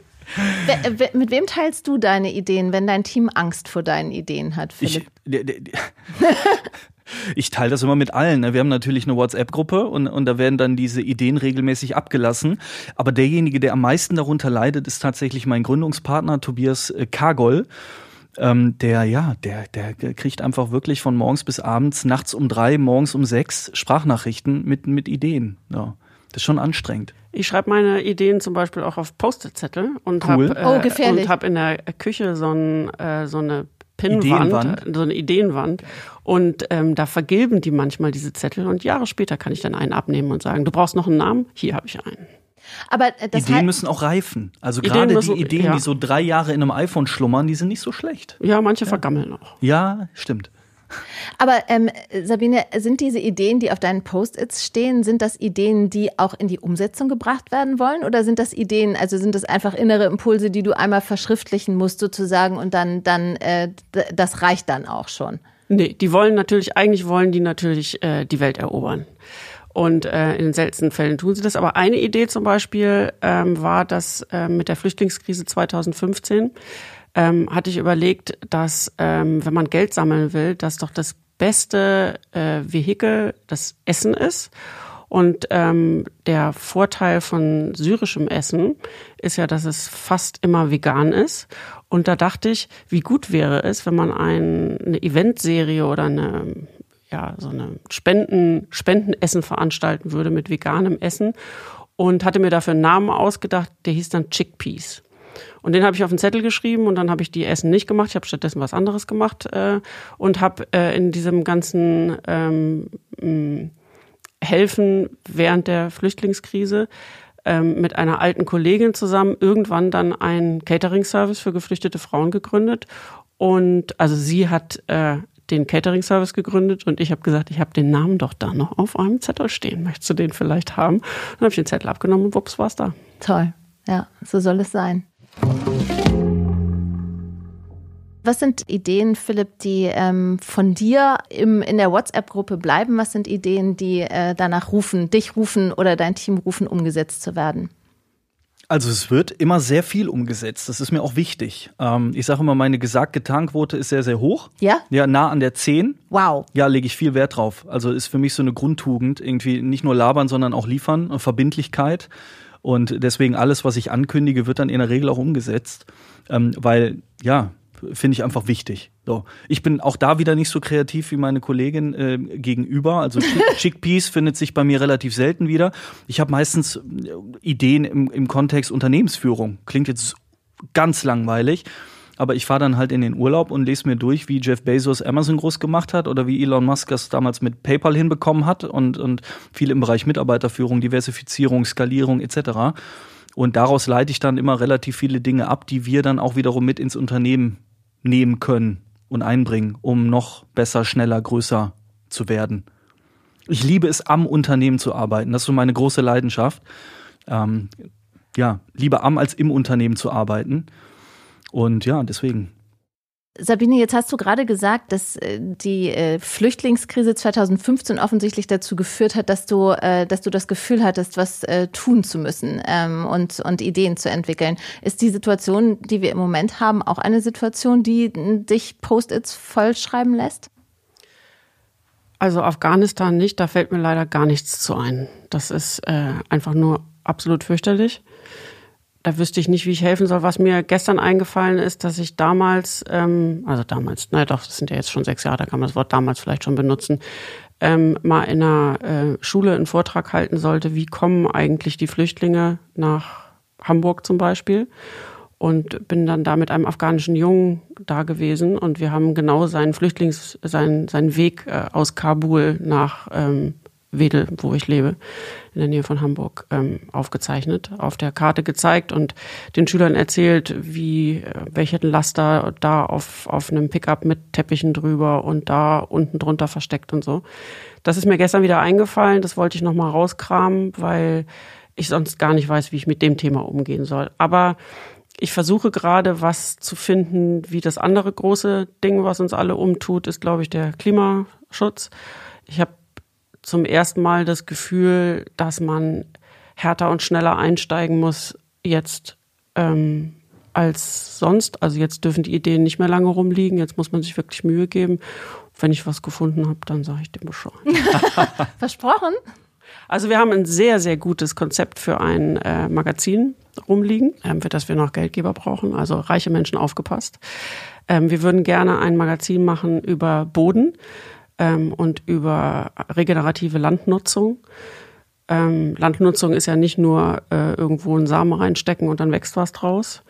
Mit wem teilst du deine Ideen, wenn dein Team Angst vor deinen Ideen hat, Ich, Philipp? der- ich teile das immer mit allen. Ne? Wir haben natürlich eine WhatsApp-Gruppe und, und da werden dann diese Ideen regelmäßig abgelassen. Aber derjenige, der am meisten darunter leidet, ist tatsächlich mein Gründungspartner Tobias äh, Kargol. Ähm, der, ja, der, der kriegt einfach wirklich von morgens bis abends, nachts um drei, morgens um sechs Sprachnachrichten mit, mit Ideen. Ja. Das ist schon anstrengend. Ich schreibe meine Ideen zum Beispiel auch auf Post-it-Zettel und Cool. habe Oh, gefährlich. und hab in der Küche so, ein, äh, so eine Pinnwand, Ideenwand. so eine Ideenwand. Und ähm, da vergilben die manchmal diese Zettel und Jahre später kann ich dann einen abnehmen und sagen, du brauchst noch einen Namen? Hier habe ich einen. Aber äh, das Ideen müssen auch reifen. Also Ideen gerade müssen- die Ideen, ja. die so drei Jahre in einem iPhone schlummern, die sind nicht so schlecht. Ja, manche vergammeln auch. Ja, stimmt. Aber ähm, Sabine, sind diese Ideen, die auf deinen Post-its stehen, sind das Ideen, die auch in die Umsetzung gebracht werden wollen? Oder sind das Ideen, also sind das einfach innere Impulse, die du einmal verschriftlichen musst sozusagen und dann, dann äh, das reicht dann auch schon? Nee, die wollen natürlich, eigentlich wollen die natürlich äh, die Welt erobern. Und äh, in den seltensten Fällen tun sie das. Aber eine Idee zum Beispiel ähm, war, dass ähm, mit der Flüchtlingskrise 2015 ähm, hatte ich überlegt, dass ähm, wenn man Geld sammeln will, dass doch das beste äh, Vehikel das Essen ist. Und ähm, der Vorteil von syrischem Essen ist ja, dass es fast immer vegan ist. Und da dachte ich, wie gut wäre es, wenn man ein, eine Eventserie oder eine ja, so eine Spenden, Spendenessen veranstalten würde mit veganem Essen und hatte mir dafür einen Namen ausgedacht, der hieß dann Chickpeas. Und den habe ich auf den Zettel geschrieben und dann habe ich die Essen nicht gemacht. Ich habe stattdessen was anderes gemacht äh, und habe äh, in diesem ganzen ähm, mh, Helfen während der Flüchtlingskrise ähm, mit einer alten Kollegin zusammen irgendwann dann einen Catering-Service für geflüchtete Frauen gegründet. Und also sie hat äh, den Catering-Service gegründet und ich habe gesagt, ich habe den Namen doch da noch auf einem Zettel stehen. Möchtest du den vielleicht haben? Dann habe ich den Zettel abgenommen und wups, war's da. Toll. Ja, so soll es sein. Was sind Ideen, Philipp, die ähm, von dir im, in der WhatsApp-Gruppe bleiben? Was sind Ideen, die äh, danach rufen, dich rufen oder dein Team rufen, umgesetzt zu werden? Also es wird immer sehr viel umgesetzt. Das ist mir auch wichtig. Ähm, ich sage immer, meine Gesagt-Getan-Quote ist sehr, sehr hoch. Ja? Ja, nah an der 10. Wow. Ja, lege ich viel Wert drauf. Also ist für mich so eine Grundtugend, irgendwie nicht nur labern, sondern auch liefern, Verbindlichkeit. Und deswegen alles, was ich ankündige, wird dann in der Regel auch umgesetzt. Ähm, weil, ja, finde ich einfach wichtig. So. Ich bin auch da wieder nicht so kreativ wie meine Kollegin äh, gegenüber. Also Chick Chickpeas findet sich bei mir relativ selten wieder. Ich habe meistens äh, Ideen im, im Kontext Unternehmensführung. Klingt jetzt ganz langweilig. Aber ich fahre dann halt in den Urlaub und lese mir durch, wie Jeff Bezos Amazon groß gemacht hat oder wie Elon Musk das damals mit PayPal hinbekommen hat und, und viel im Bereich Mitarbeiterführung, Diversifizierung, Skalierung etc. Und daraus leite ich dann immer relativ viele Dinge ab, die wir dann auch wiederum mit ins Unternehmen nehmen können und einbringen, um noch besser, schneller, größer zu werden. Ich liebe es, am Unternehmen zu arbeiten. Das ist so meine große Leidenschaft. Ähm, ja, lieber am als im Unternehmen zu arbeiten. Und ja, deswegen. Sabine, jetzt hast du gerade gesagt, dass äh, die äh, Flüchtlingskrise 2015 offensichtlich dazu geführt hat, dass du, äh, dass du das Gefühl hattest, was tun zu müssen ähm, und, und Ideen zu entwickeln. Ist die Situation, die wir im Moment haben, auch eine Situation, die dich Post-its vollschreiben lässt? Also Afghanistan nicht, da fällt mir leider gar nichts zu ein. Das ist äh, einfach nur absolut fürchterlich. Da wüsste ich nicht, wie ich helfen soll. Was mir gestern eingefallen ist, dass ich damals, ähm, also damals, naja doch, das sind ja jetzt schon sechs Jahre, da kann man das Wort damals vielleicht schon benutzen, ähm, mal in einer äh, Schule einen Vortrag halten sollte, wie kommen eigentlich die Flüchtlinge nach Hamburg zum Beispiel und bin dann da mit einem afghanischen Jungen da gewesen und wir haben genau seinen Flüchtlings, seinen, seinen Weg äh, aus Kabul nach ähm, Wedel, wo ich lebe, in der Nähe von Hamburg, ähm, aufgezeichnet, auf der Karte gezeigt und den Schülern erzählt, wie äh, welche Laster da auf, auf einem Pickup mit Teppichen drüber und da unten drunter versteckt und so. Das ist mir gestern wieder eingefallen, das wollte ich nochmal rauskramen, weil ich sonst gar nicht weiß, wie ich mit dem Thema umgehen soll. Aber ich versuche gerade was zu finden, wie das andere große Ding, was uns alle umtut, ist, glaube ich, der Klimaschutz. Ich habe zum ersten Mal das Gefühl, dass man härter und schneller einsteigen muss jetzt ähm, als sonst. Also jetzt dürfen die Ideen nicht mehr lange rumliegen. Jetzt muss man sich wirklich Mühe geben. Wenn ich was gefunden habe, dann sage ich dem Bescheid. Versprochen? Also wir haben ein sehr, sehr gutes Konzept für ein äh, Magazin rumliegen, ähm, für das wir noch Geldgeber brauchen. Also reiche Menschen aufgepasst. Ähm, wir würden gerne ein Magazin machen über Boden ähm, und über regenerative Landnutzung. Ähm, Landnutzung ist ja nicht nur äh, irgendwo einen Samen reinstecken und dann wächst was draus,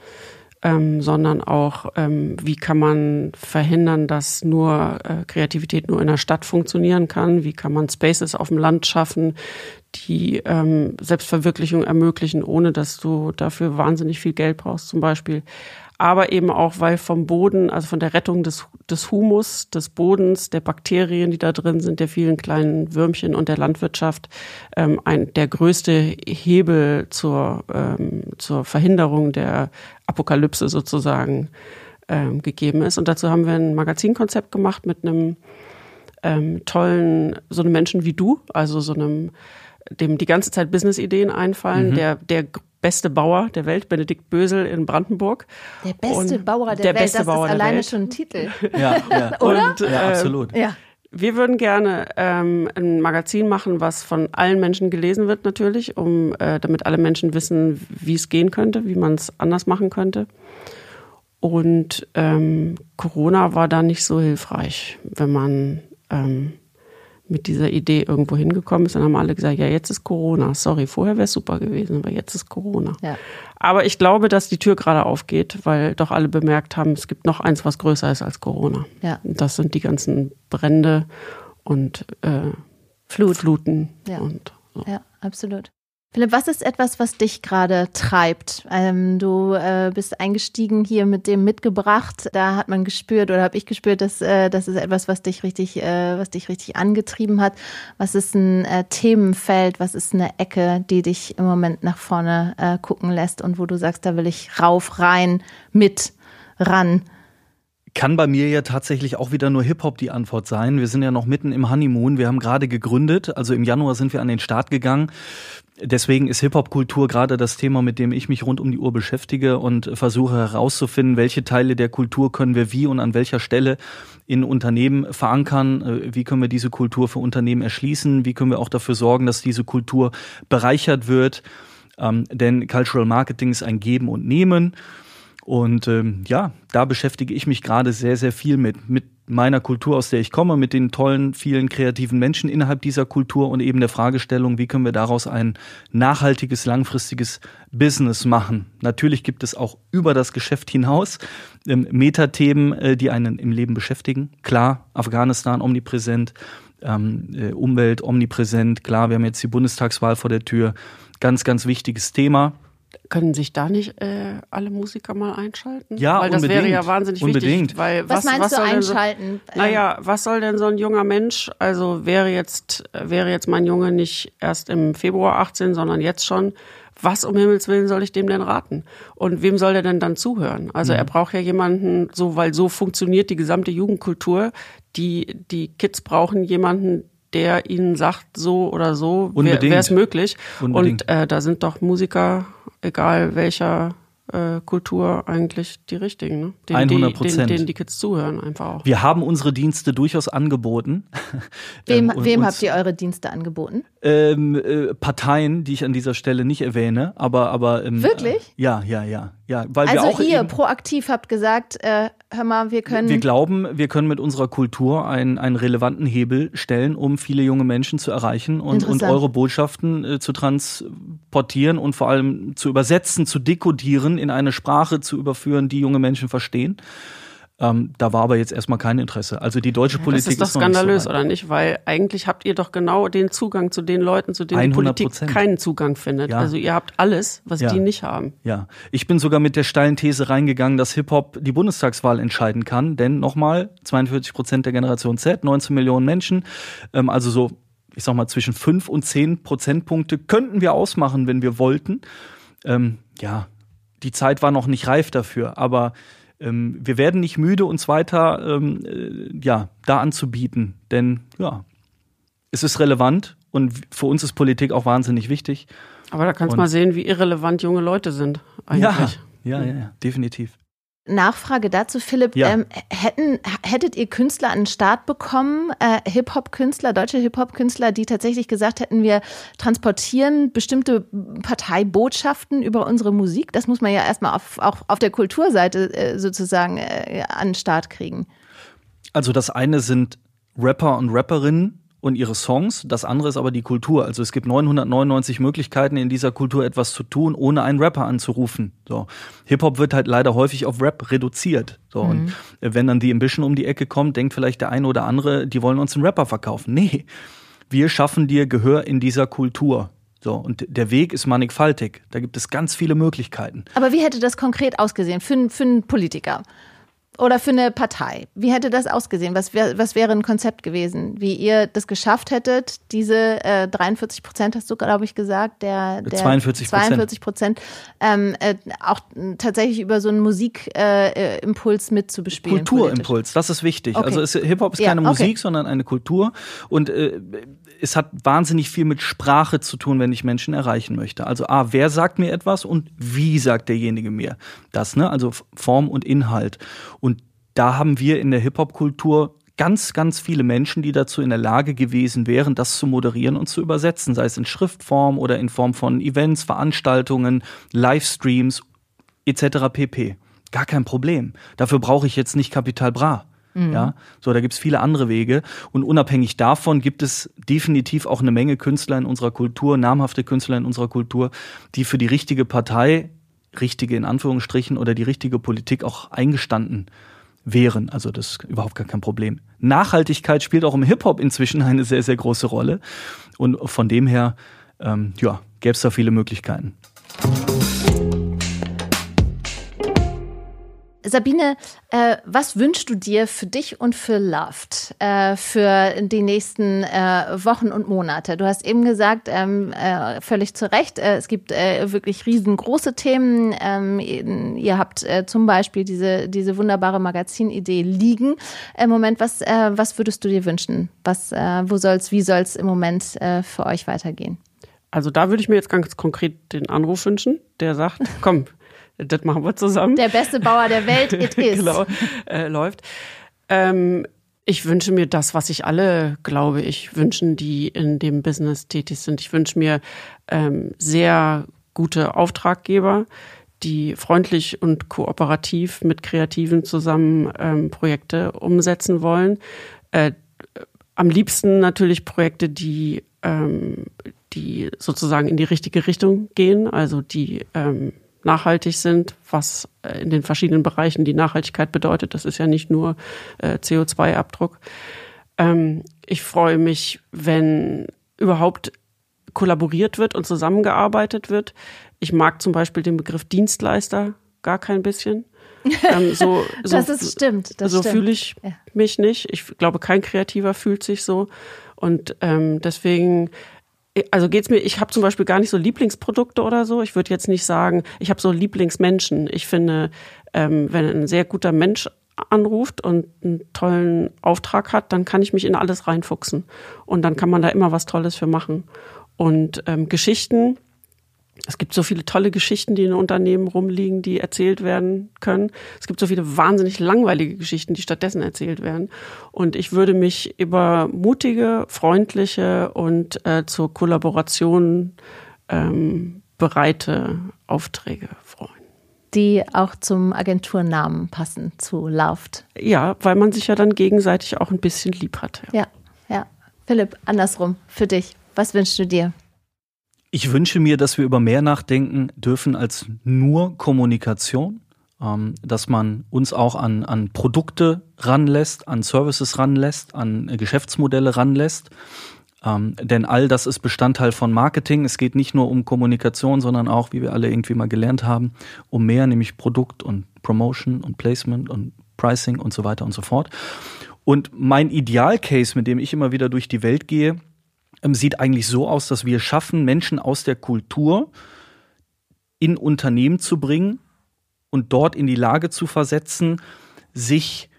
ähm, sondern auch, ähm, wie kann man verhindern, dass nur äh, Kreativität nur in der Stadt funktionieren kann? Wie kann man Spaces auf dem Land schaffen, die ähm, Selbstverwirklichung ermöglichen, ohne dass du dafür wahnsinnig viel Geld brauchst, zum Beispiel? Aber eben auch, weil vom Boden, also von der Rettung des, des Humus, des Bodens, der Bakterien, die da drin sind, der vielen kleinen Würmchen und der Landwirtschaft, ähm, ein, der größte Hebel zur, ähm, zur Verhinderung der Apokalypse sozusagen ähm, gegeben ist. Und dazu haben wir ein Magazinkonzept gemacht mit einem ähm, tollen, so einem Menschen wie du, also so einem dem die ganze Zeit Business-Ideen einfallen, mhm. der, der beste Bauer der Welt, Benedikt Bösel in Brandenburg. Der beste und Bauer der, der Welt, beste das Bauer ist alleine Welt. schon ein Titel. Ja, ja. Oder? Und, äh, ja, absolut. Ja. Wir würden gerne ähm, ein Magazin machen, was von allen Menschen gelesen wird natürlich, um äh, damit alle Menschen wissen, wie es gehen könnte, wie man es anders machen könnte. Und ähm, Corona war da nicht so hilfreich, wenn man ähm, mit dieser Idee irgendwo hingekommen ist, dann haben alle gesagt, ja, jetzt ist Corona. Sorry, vorher wäre es super gewesen, aber jetzt ist Corona. Ja. Aber ich glaube, dass die Tür gerade aufgeht, weil doch alle bemerkt haben, es gibt noch eins, was größer ist als Corona. Ja. Und das sind die ganzen Brände und äh, Flut. Fluten. Ja. Und so. ja, absolut. Philipp, was ist etwas, was dich gerade treibt? Ähm, du äh, bist eingestiegen hier mit dem mitgebracht. Da hat man gespürt oder habe ich gespürt, dass äh, das ist etwas, was dich richtig, äh, was dich richtig angetrieben hat. Was ist ein äh, Themenfeld? Was ist eine Ecke, die dich im Moment nach vorne äh, gucken lässt und wo du sagst, da will ich rauf, rein, mit, ran? kann bei mir ja tatsächlich auch wieder nur Hip-Hop die Antwort sein. Wir sind ja noch mitten im Honeymoon. Wir haben gerade gegründet. Also im Januar sind wir an den Start gegangen deswegen ist Hip-Hop-Kultur gerade das Thema, mit dem ich mich rund um die Uhr beschäftige und versuche herauszufinden, welche Teile der Kultur können wir wie und an welcher Stelle in Unternehmen verankern, äh, wie können wir diese Kultur für Unternehmen erschließen, wie können wir auch dafür sorgen, dass diese Kultur bereichert wird. Ähm, denn Cultural Marketing ist ein Geben und Nehmen. Und ähm, ja, da beschäftige ich mich gerade sehr, sehr viel mit, mit meiner Kultur, aus der ich komme, mit den tollen, vielen kreativen Menschen innerhalb dieser Kultur und eben der Fragestellung, wie können wir daraus ein nachhaltiges, langfristiges Business machen. Natürlich gibt es auch über das Geschäft hinaus ähm, Metathemen, äh, die einen im Leben beschäftigen. Klar, Afghanistan omnipräsent, ähm, äh, Umwelt omnipräsent. Klar, wir haben jetzt die Bundestagswahl vor der Tür. Ganz, ganz wichtiges Thema. Können sich da nicht äh, alle Musiker mal einschalten? Ja, weil das unbedingt. wäre ja wahnsinnig unbedingt. wichtig. Weil was, was meinst was du einschalten? So, naja, was soll denn so ein junger Mensch? Also wäre jetzt wäre jetzt mein Junge nicht erst im Februar 18, sondern jetzt schon. Was um Himmels willen soll ich dem denn raten? Und wem soll der denn dann zuhören? Also mhm. er braucht ja jemanden, so weil so funktioniert die gesamte Jugendkultur. Die die Kids brauchen jemanden, der ihnen sagt, so oder so wäre es möglich. Unbedingt. Und äh, da sind doch Musiker egal welcher äh, Kultur eigentlich die richtigen, ne? Den, 100 Prozent. Denen, die Kids zuhören einfach auch. Wir haben unsere Dienste durchaus angeboten. Wem, ähm, wem habt ihr eure Dienste angeboten? Ähm, äh, Parteien, die ich an dieser Stelle nicht erwähne, aber aber ähm, wirklich? Äh, ja, ja, ja, ja, weil also wir auch ihr proaktiv habt gesagt, äh, hör mal, wir können. Wir glauben, wir können mit unserer Kultur einen, einen relevanten Hebel stellen, um viele junge Menschen zu erreichen und, und eure Botschaften äh, zu transportieren und vor allem zu übersetzen, zu dekodieren in eine Sprache zu überführen, die junge Menschen verstehen. Ähm, da war aber jetzt erstmal kein Interesse. Also die deutsche Politik ist doch ist skandalös, so oder nicht? Weil eigentlich habt ihr doch genau den Zugang zu den Leuten, zu denen die Politik keinen Zugang findet. Ja. Also ihr habt alles, was ja. die nicht haben. Ja, ich bin sogar mit der steilen These reingegangen, dass Hip-Hop die Bundestagswahl entscheiden kann. Denn nochmal, 42 Prozent der Generation Z, 19 Millionen Menschen, ähm, also so, ich sag mal, zwischen 5 und 10 Prozentpunkte könnten wir ausmachen, wenn wir wollten. Ähm, ja, die Zeit war noch nicht reif dafür, aber ähm, wir werden nicht müde, uns weiter ähm, äh, ja, da anzubieten. Denn ja, es ist relevant und für uns ist Politik auch wahnsinnig wichtig. Aber da kannst du mal sehen, wie irrelevant junge Leute sind eigentlich. Ja, ja, ja, ja definitiv. Nachfrage dazu, Philipp. Ja. Ähm, hätten, hättet ihr Künstler an den Start bekommen, äh, Hip-Hop-Künstler, deutsche Hip-Hop-Künstler, die tatsächlich gesagt hätten, wir transportieren bestimmte Parteibotschaften über unsere Musik? Das muss man ja erstmal auf, auch auf der Kulturseite äh, sozusagen äh, an den Start kriegen. Also das eine sind Rapper und Rapperinnen, und ihre Songs. Das andere ist aber die Kultur. Also es gibt 999 Möglichkeiten in dieser Kultur etwas zu tun, ohne einen Rapper anzurufen. So. Hip-Hop wird halt leider häufig auf Rap reduziert. So. Mhm. Und wenn dann die Ambition um die Ecke kommt, denkt vielleicht der eine oder andere, die wollen uns einen Rapper verkaufen. Nee. Wir schaffen dir Gehör in dieser Kultur. So, und der Weg ist mannigfaltig. Da gibt es ganz viele Möglichkeiten. Aber wie hätte das konkret ausgesehen für, für einen Politiker? Oder für eine Partei? Wie hätte das ausgesehen? Was, wär, was wäre ein Konzept gewesen? Wie ihr das geschafft hättet, diese äh, 43 Prozent, hast du, glaube ich, gesagt, der, der 42 Prozent, 42 Prozent ähm, äh, auch tatsächlich über so einen Musikimpuls äh, mit zu bespielen. Kulturimpuls, das ist wichtig. Okay. Also Hip-Hop ist keine ja, okay. Musik, sondern eine Kultur. Und äh, es hat wahnsinnig viel mit Sprache zu tun, wenn ich Menschen erreichen möchte. Also A, wer sagt mir etwas und wie sagt derjenige mir das, ne? Also Form und Inhalt. Und da haben wir in der Hip-Hop-Kultur ganz, ganz viele Menschen, die dazu in der Lage gewesen wären, das zu moderieren und zu übersetzen, sei es in Schriftform oder in Form von Events, Veranstaltungen, Livestreams etc. pp. Gar kein Problem. Dafür brauche ich jetzt nicht Kapital Bra. Mhm. Ja, so, da gibt es viele andere Wege. Und unabhängig davon gibt es definitiv auch eine Menge Künstler in unserer Kultur, namhafte Künstler in unserer Kultur, die für die richtige Partei, richtige in Anführungsstrichen, oder die richtige Politik auch eingestanden wären. Also das ist überhaupt gar kein Problem. Nachhaltigkeit spielt auch im Hip-Hop inzwischen eine sehr, sehr große Rolle. Und von dem her, ähm, ja, gäbe es da viele Möglichkeiten. Sabine, äh, was wünschst du dir für dich und für Loved äh, für die nächsten äh, Wochen und Monate? Du hast eben gesagt, ähm, äh, völlig zu Recht, äh, es gibt äh, wirklich riesengroße Themen. Ähm, ihr habt zum Beispiel diese, diese wunderbare Magazinidee liegen. Im Moment, was, was würdest du dir wünschen? Was, wo soll's, wie soll es im Moment für euch weitergehen? Also da würde ich mir jetzt ganz konkret den Anruf wünschen, der sagt, komm, das machen wir zusammen. Der beste Bauer der Welt, it is. genau, äh, läuft. Ähm, ich wünsche mir das, was sich alle, glaube ich, wünschen, die in dem Business tätig sind. Ich wünsche mir ähm, sehr gute Auftraggeber, die freundlich und kooperativ mit Kreativen zusammen ähm, Projekte umsetzen wollen. Äh, am liebsten natürlich Projekte, die, ähm, die sozusagen in die richtige Richtung gehen, also die ähm, nachhaltig sind, was äh, in den verschiedenen Bereichen die Nachhaltigkeit bedeutet. Das ist ja nicht nur äh, CO2-Abdruck. Ähm, ich freue mich, wenn überhaupt kollaboriert wird und zusammengearbeitet wird. Ich mag zum Beispiel den Begriff Dienstleister gar kein bisschen. Ähm, so, so, das ist stimmt. Das so fühle ich ja. mich nicht. Ich glaube, kein Kreativer fühlt sich so. Und ähm, deswegen also geht's mir, ich habe zum Beispiel gar nicht so Lieblingsprodukte oder so. Ich würde jetzt nicht sagen, ich habe so Lieblingsmenschen. Ich finde, ähm, wenn ein sehr guter Mensch anruft und einen tollen Auftrag hat, dann kann ich mich in alles reinfuchsen. Und dann kann man da immer was Tolles für machen. Und ähm, Geschichten Es gibt so viele tolle Geschichten, die in Unternehmen rumliegen, die erzählt werden können. Es gibt so viele wahnsinnig langweilige Geschichten, die stattdessen erzählt werden. Und ich würde mich über mutige, freundliche und äh, zur Kollaboration ähm, bereite Aufträge freuen. Die auch zum Agenturnamen passen, zu Lauft. Ja, weil man sich ja dann gegenseitig auch ein bisschen lieb hat. Ja, ja. ja. Philipp, andersrum, für dich. Was wünschst du dir? Ich wünsche mir, dass wir über mehr nachdenken dürfen als nur Kommunikation, ähm, dass man uns auch an, an Produkte ranlässt, an Services ranlässt, an Geschäftsmodelle ranlässt. Ähm, denn all das ist Bestandteil von Marketing. Es geht nicht nur um Kommunikation, sondern auch, wie wir alle irgendwie mal gelernt haben, um mehr, nämlich Produkt und Promotion und Placement und Pricing und so weiter und so fort. Und mein Idealcase, mit dem ich immer wieder durch die Welt gehe, sieht eigentlich so aus, dass wir schaffen, Menschen aus der Kultur in Unternehmen zu bringen und dort in die Lage zu versetzen, sich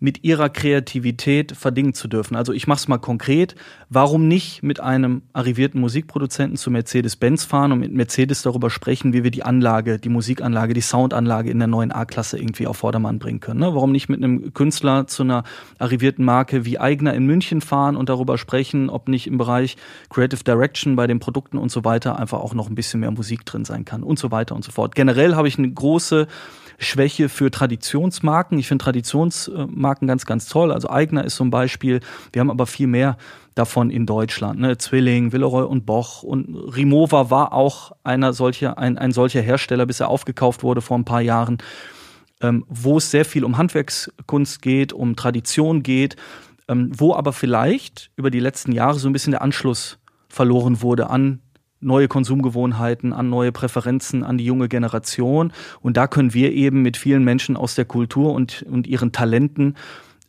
mit ihrer Kreativität verdingen zu dürfen. Also ich mache es mal konkret. Warum nicht mit einem arrivierten Musikproduzenten zu Mercedes-Benz fahren und mit Mercedes darüber sprechen, wie wir die Anlage, die Musikanlage, die Soundanlage in der neuen A-Klasse irgendwie auf Vordermann bringen können? Ne? Warum nicht mit einem Künstler zu einer arrivierten Marke wie Eigner in München fahren und darüber sprechen, ob nicht im Bereich Creative Direction bei den Produkten und so weiter einfach auch noch ein bisschen mehr Musik drin sein kann und so weiter und so fort. Generell habe ich eine große Schwäche für Traditionsmarken. Ich finde Traditionsmarken ganz, ganz toll. Also Eigner ist zum Beispiel. Wir haben aber viel mehr davon in Deutschland. Ne? Zwilling, Villeroy und Boch und Rimowa war auch einer solcher, ein, ein solcher Hersteller, bis er aufgekauft wurde vor ein paar Jahren, ähm, wo es sehr viel um Handwerkskunst geht, um Tradition geht, ähm, wo aber vielleicht über die letzten Jahre so ein bisschen der Anschluss verloren wurde an neue Konsumgewohnheiten, an neue Präferenzen, an die junge Generation. Und da können wir eben mit vielen Menschen aus der Kultur und, und ihren Talenten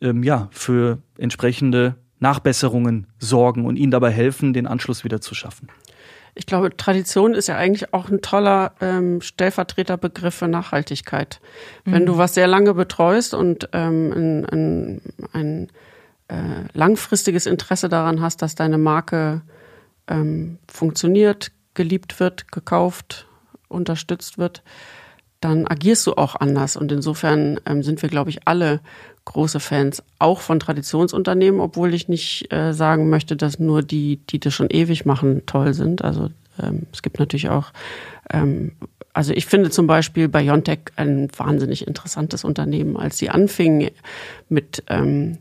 ähm, ja, für entsprechende Nachbesserungen sorgen und ihnen dabei helfen, den Anschluss wieder zu schaffen. Ich glaube, Tradition ist ja eigentlich auch ein toller ähm, Stellvertreterbegriff für Nachhaltigkeit. Mhm. Wenn du was sehr lange betreust und ähm, ein, ein, ein äh, langfristiges Interesse daran hast, dass deine Marke ähm, funktioniert, geliebt wird, gekauft, unterstützt wird, dann agierst du auch anders. Und insofern ähm, sind wir, glaube ich, alle große Fans, auch von Traditionsunternehmen, obwohl ich nicht äh, sagen möchte, dass nur die, die das schon ewig machen, toll sind. Also ähm, es gibt natürlich auch, ähm, also ich finde zum Beispiel Biontech ein wahnsinnig interessantes Unternehmen, als sie anfingen mit ähm,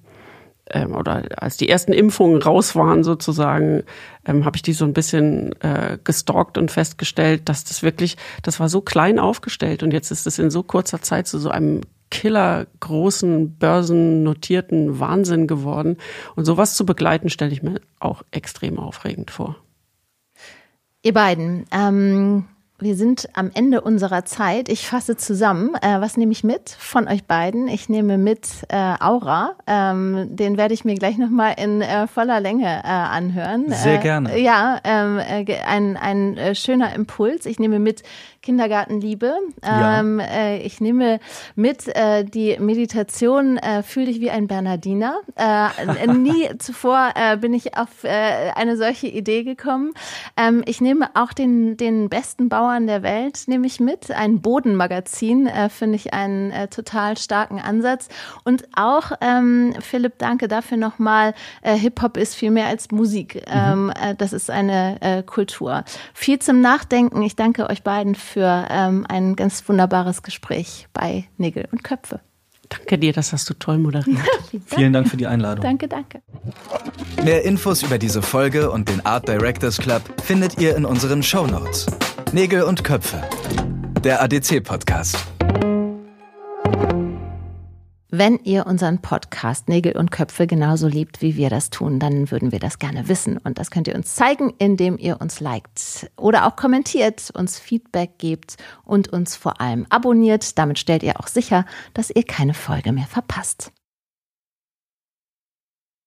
ähm, oder als die ersten Impfungen raus waren sozusagen, ähm, habe ich die so ein bisschen äh, gestalkt und festgestellt, dass das wirklich, das war so klein aufgestellt und jetzt ist es in so kurzer Zeit zu so einem Killer großen börsennotierten Wahnsinn geworden. Und sowas zu begleiten, stelle ich mir auch extrem aufregend vor. Ihr beiden, ähm, wir sind am Ende unserer Zeit. Ich fasse zusammen. Äh, was nehme ich mit von euch beiden? Ich nehme mit äh, Aura. Ähm, den werde ich mir gleich nochmal in äh, voller Länge äh, anhören. Sehr äh, gerne. ja, ähm, äh, ein, ein schöner Impuls. Ich nehme mit Kindergartenliebe. Ähm, ja. äh, ich nehme mit äh, die Meditation äh, Fühl dich wie ein Bernardiner. Äh, nie zuvor äh, bin ich auf äh, eine solche Idee gekommen. Ähm, ich nehme auch den, den besten Bauern der Welt nehme ich mit. Ein Bodenmagazin äh, finde ich einen äh, total starken Ansatz. Und auch, ähm, Philipp, danke dafür nochmal. Äh, Hip-Hop ist viel mehr als Musik. Mhm. Ähm, äh, das ist eine äh, Kultur. Viel zum Nachdenken. Ich danke euch beiden für für ähm, ein ganz wunderbares Gespräch bei Nägel und Köpfe. Danke dir, das hast du toll moderiert. Vielen Dank für die Einladung. Danke, danke. Mehr Infos über diese Folge und den Art Directors Club findet ihr in unseren Show Notes. Nägel und Köpfe, der ADC-Podcast. Wenn ihr unseren Podcast Nägel und Köpfe genauso liebt, wie wir das tun, dann würden wir das gerne wissen. Und das könnt ihr uns zeigen, indem ihr uns liked oder auch kommentiert, uns Feedback gebt und uns vor allem abonniert. Damit stellt ihr auch sicher, dass ihr keine Folge mehr verpasst.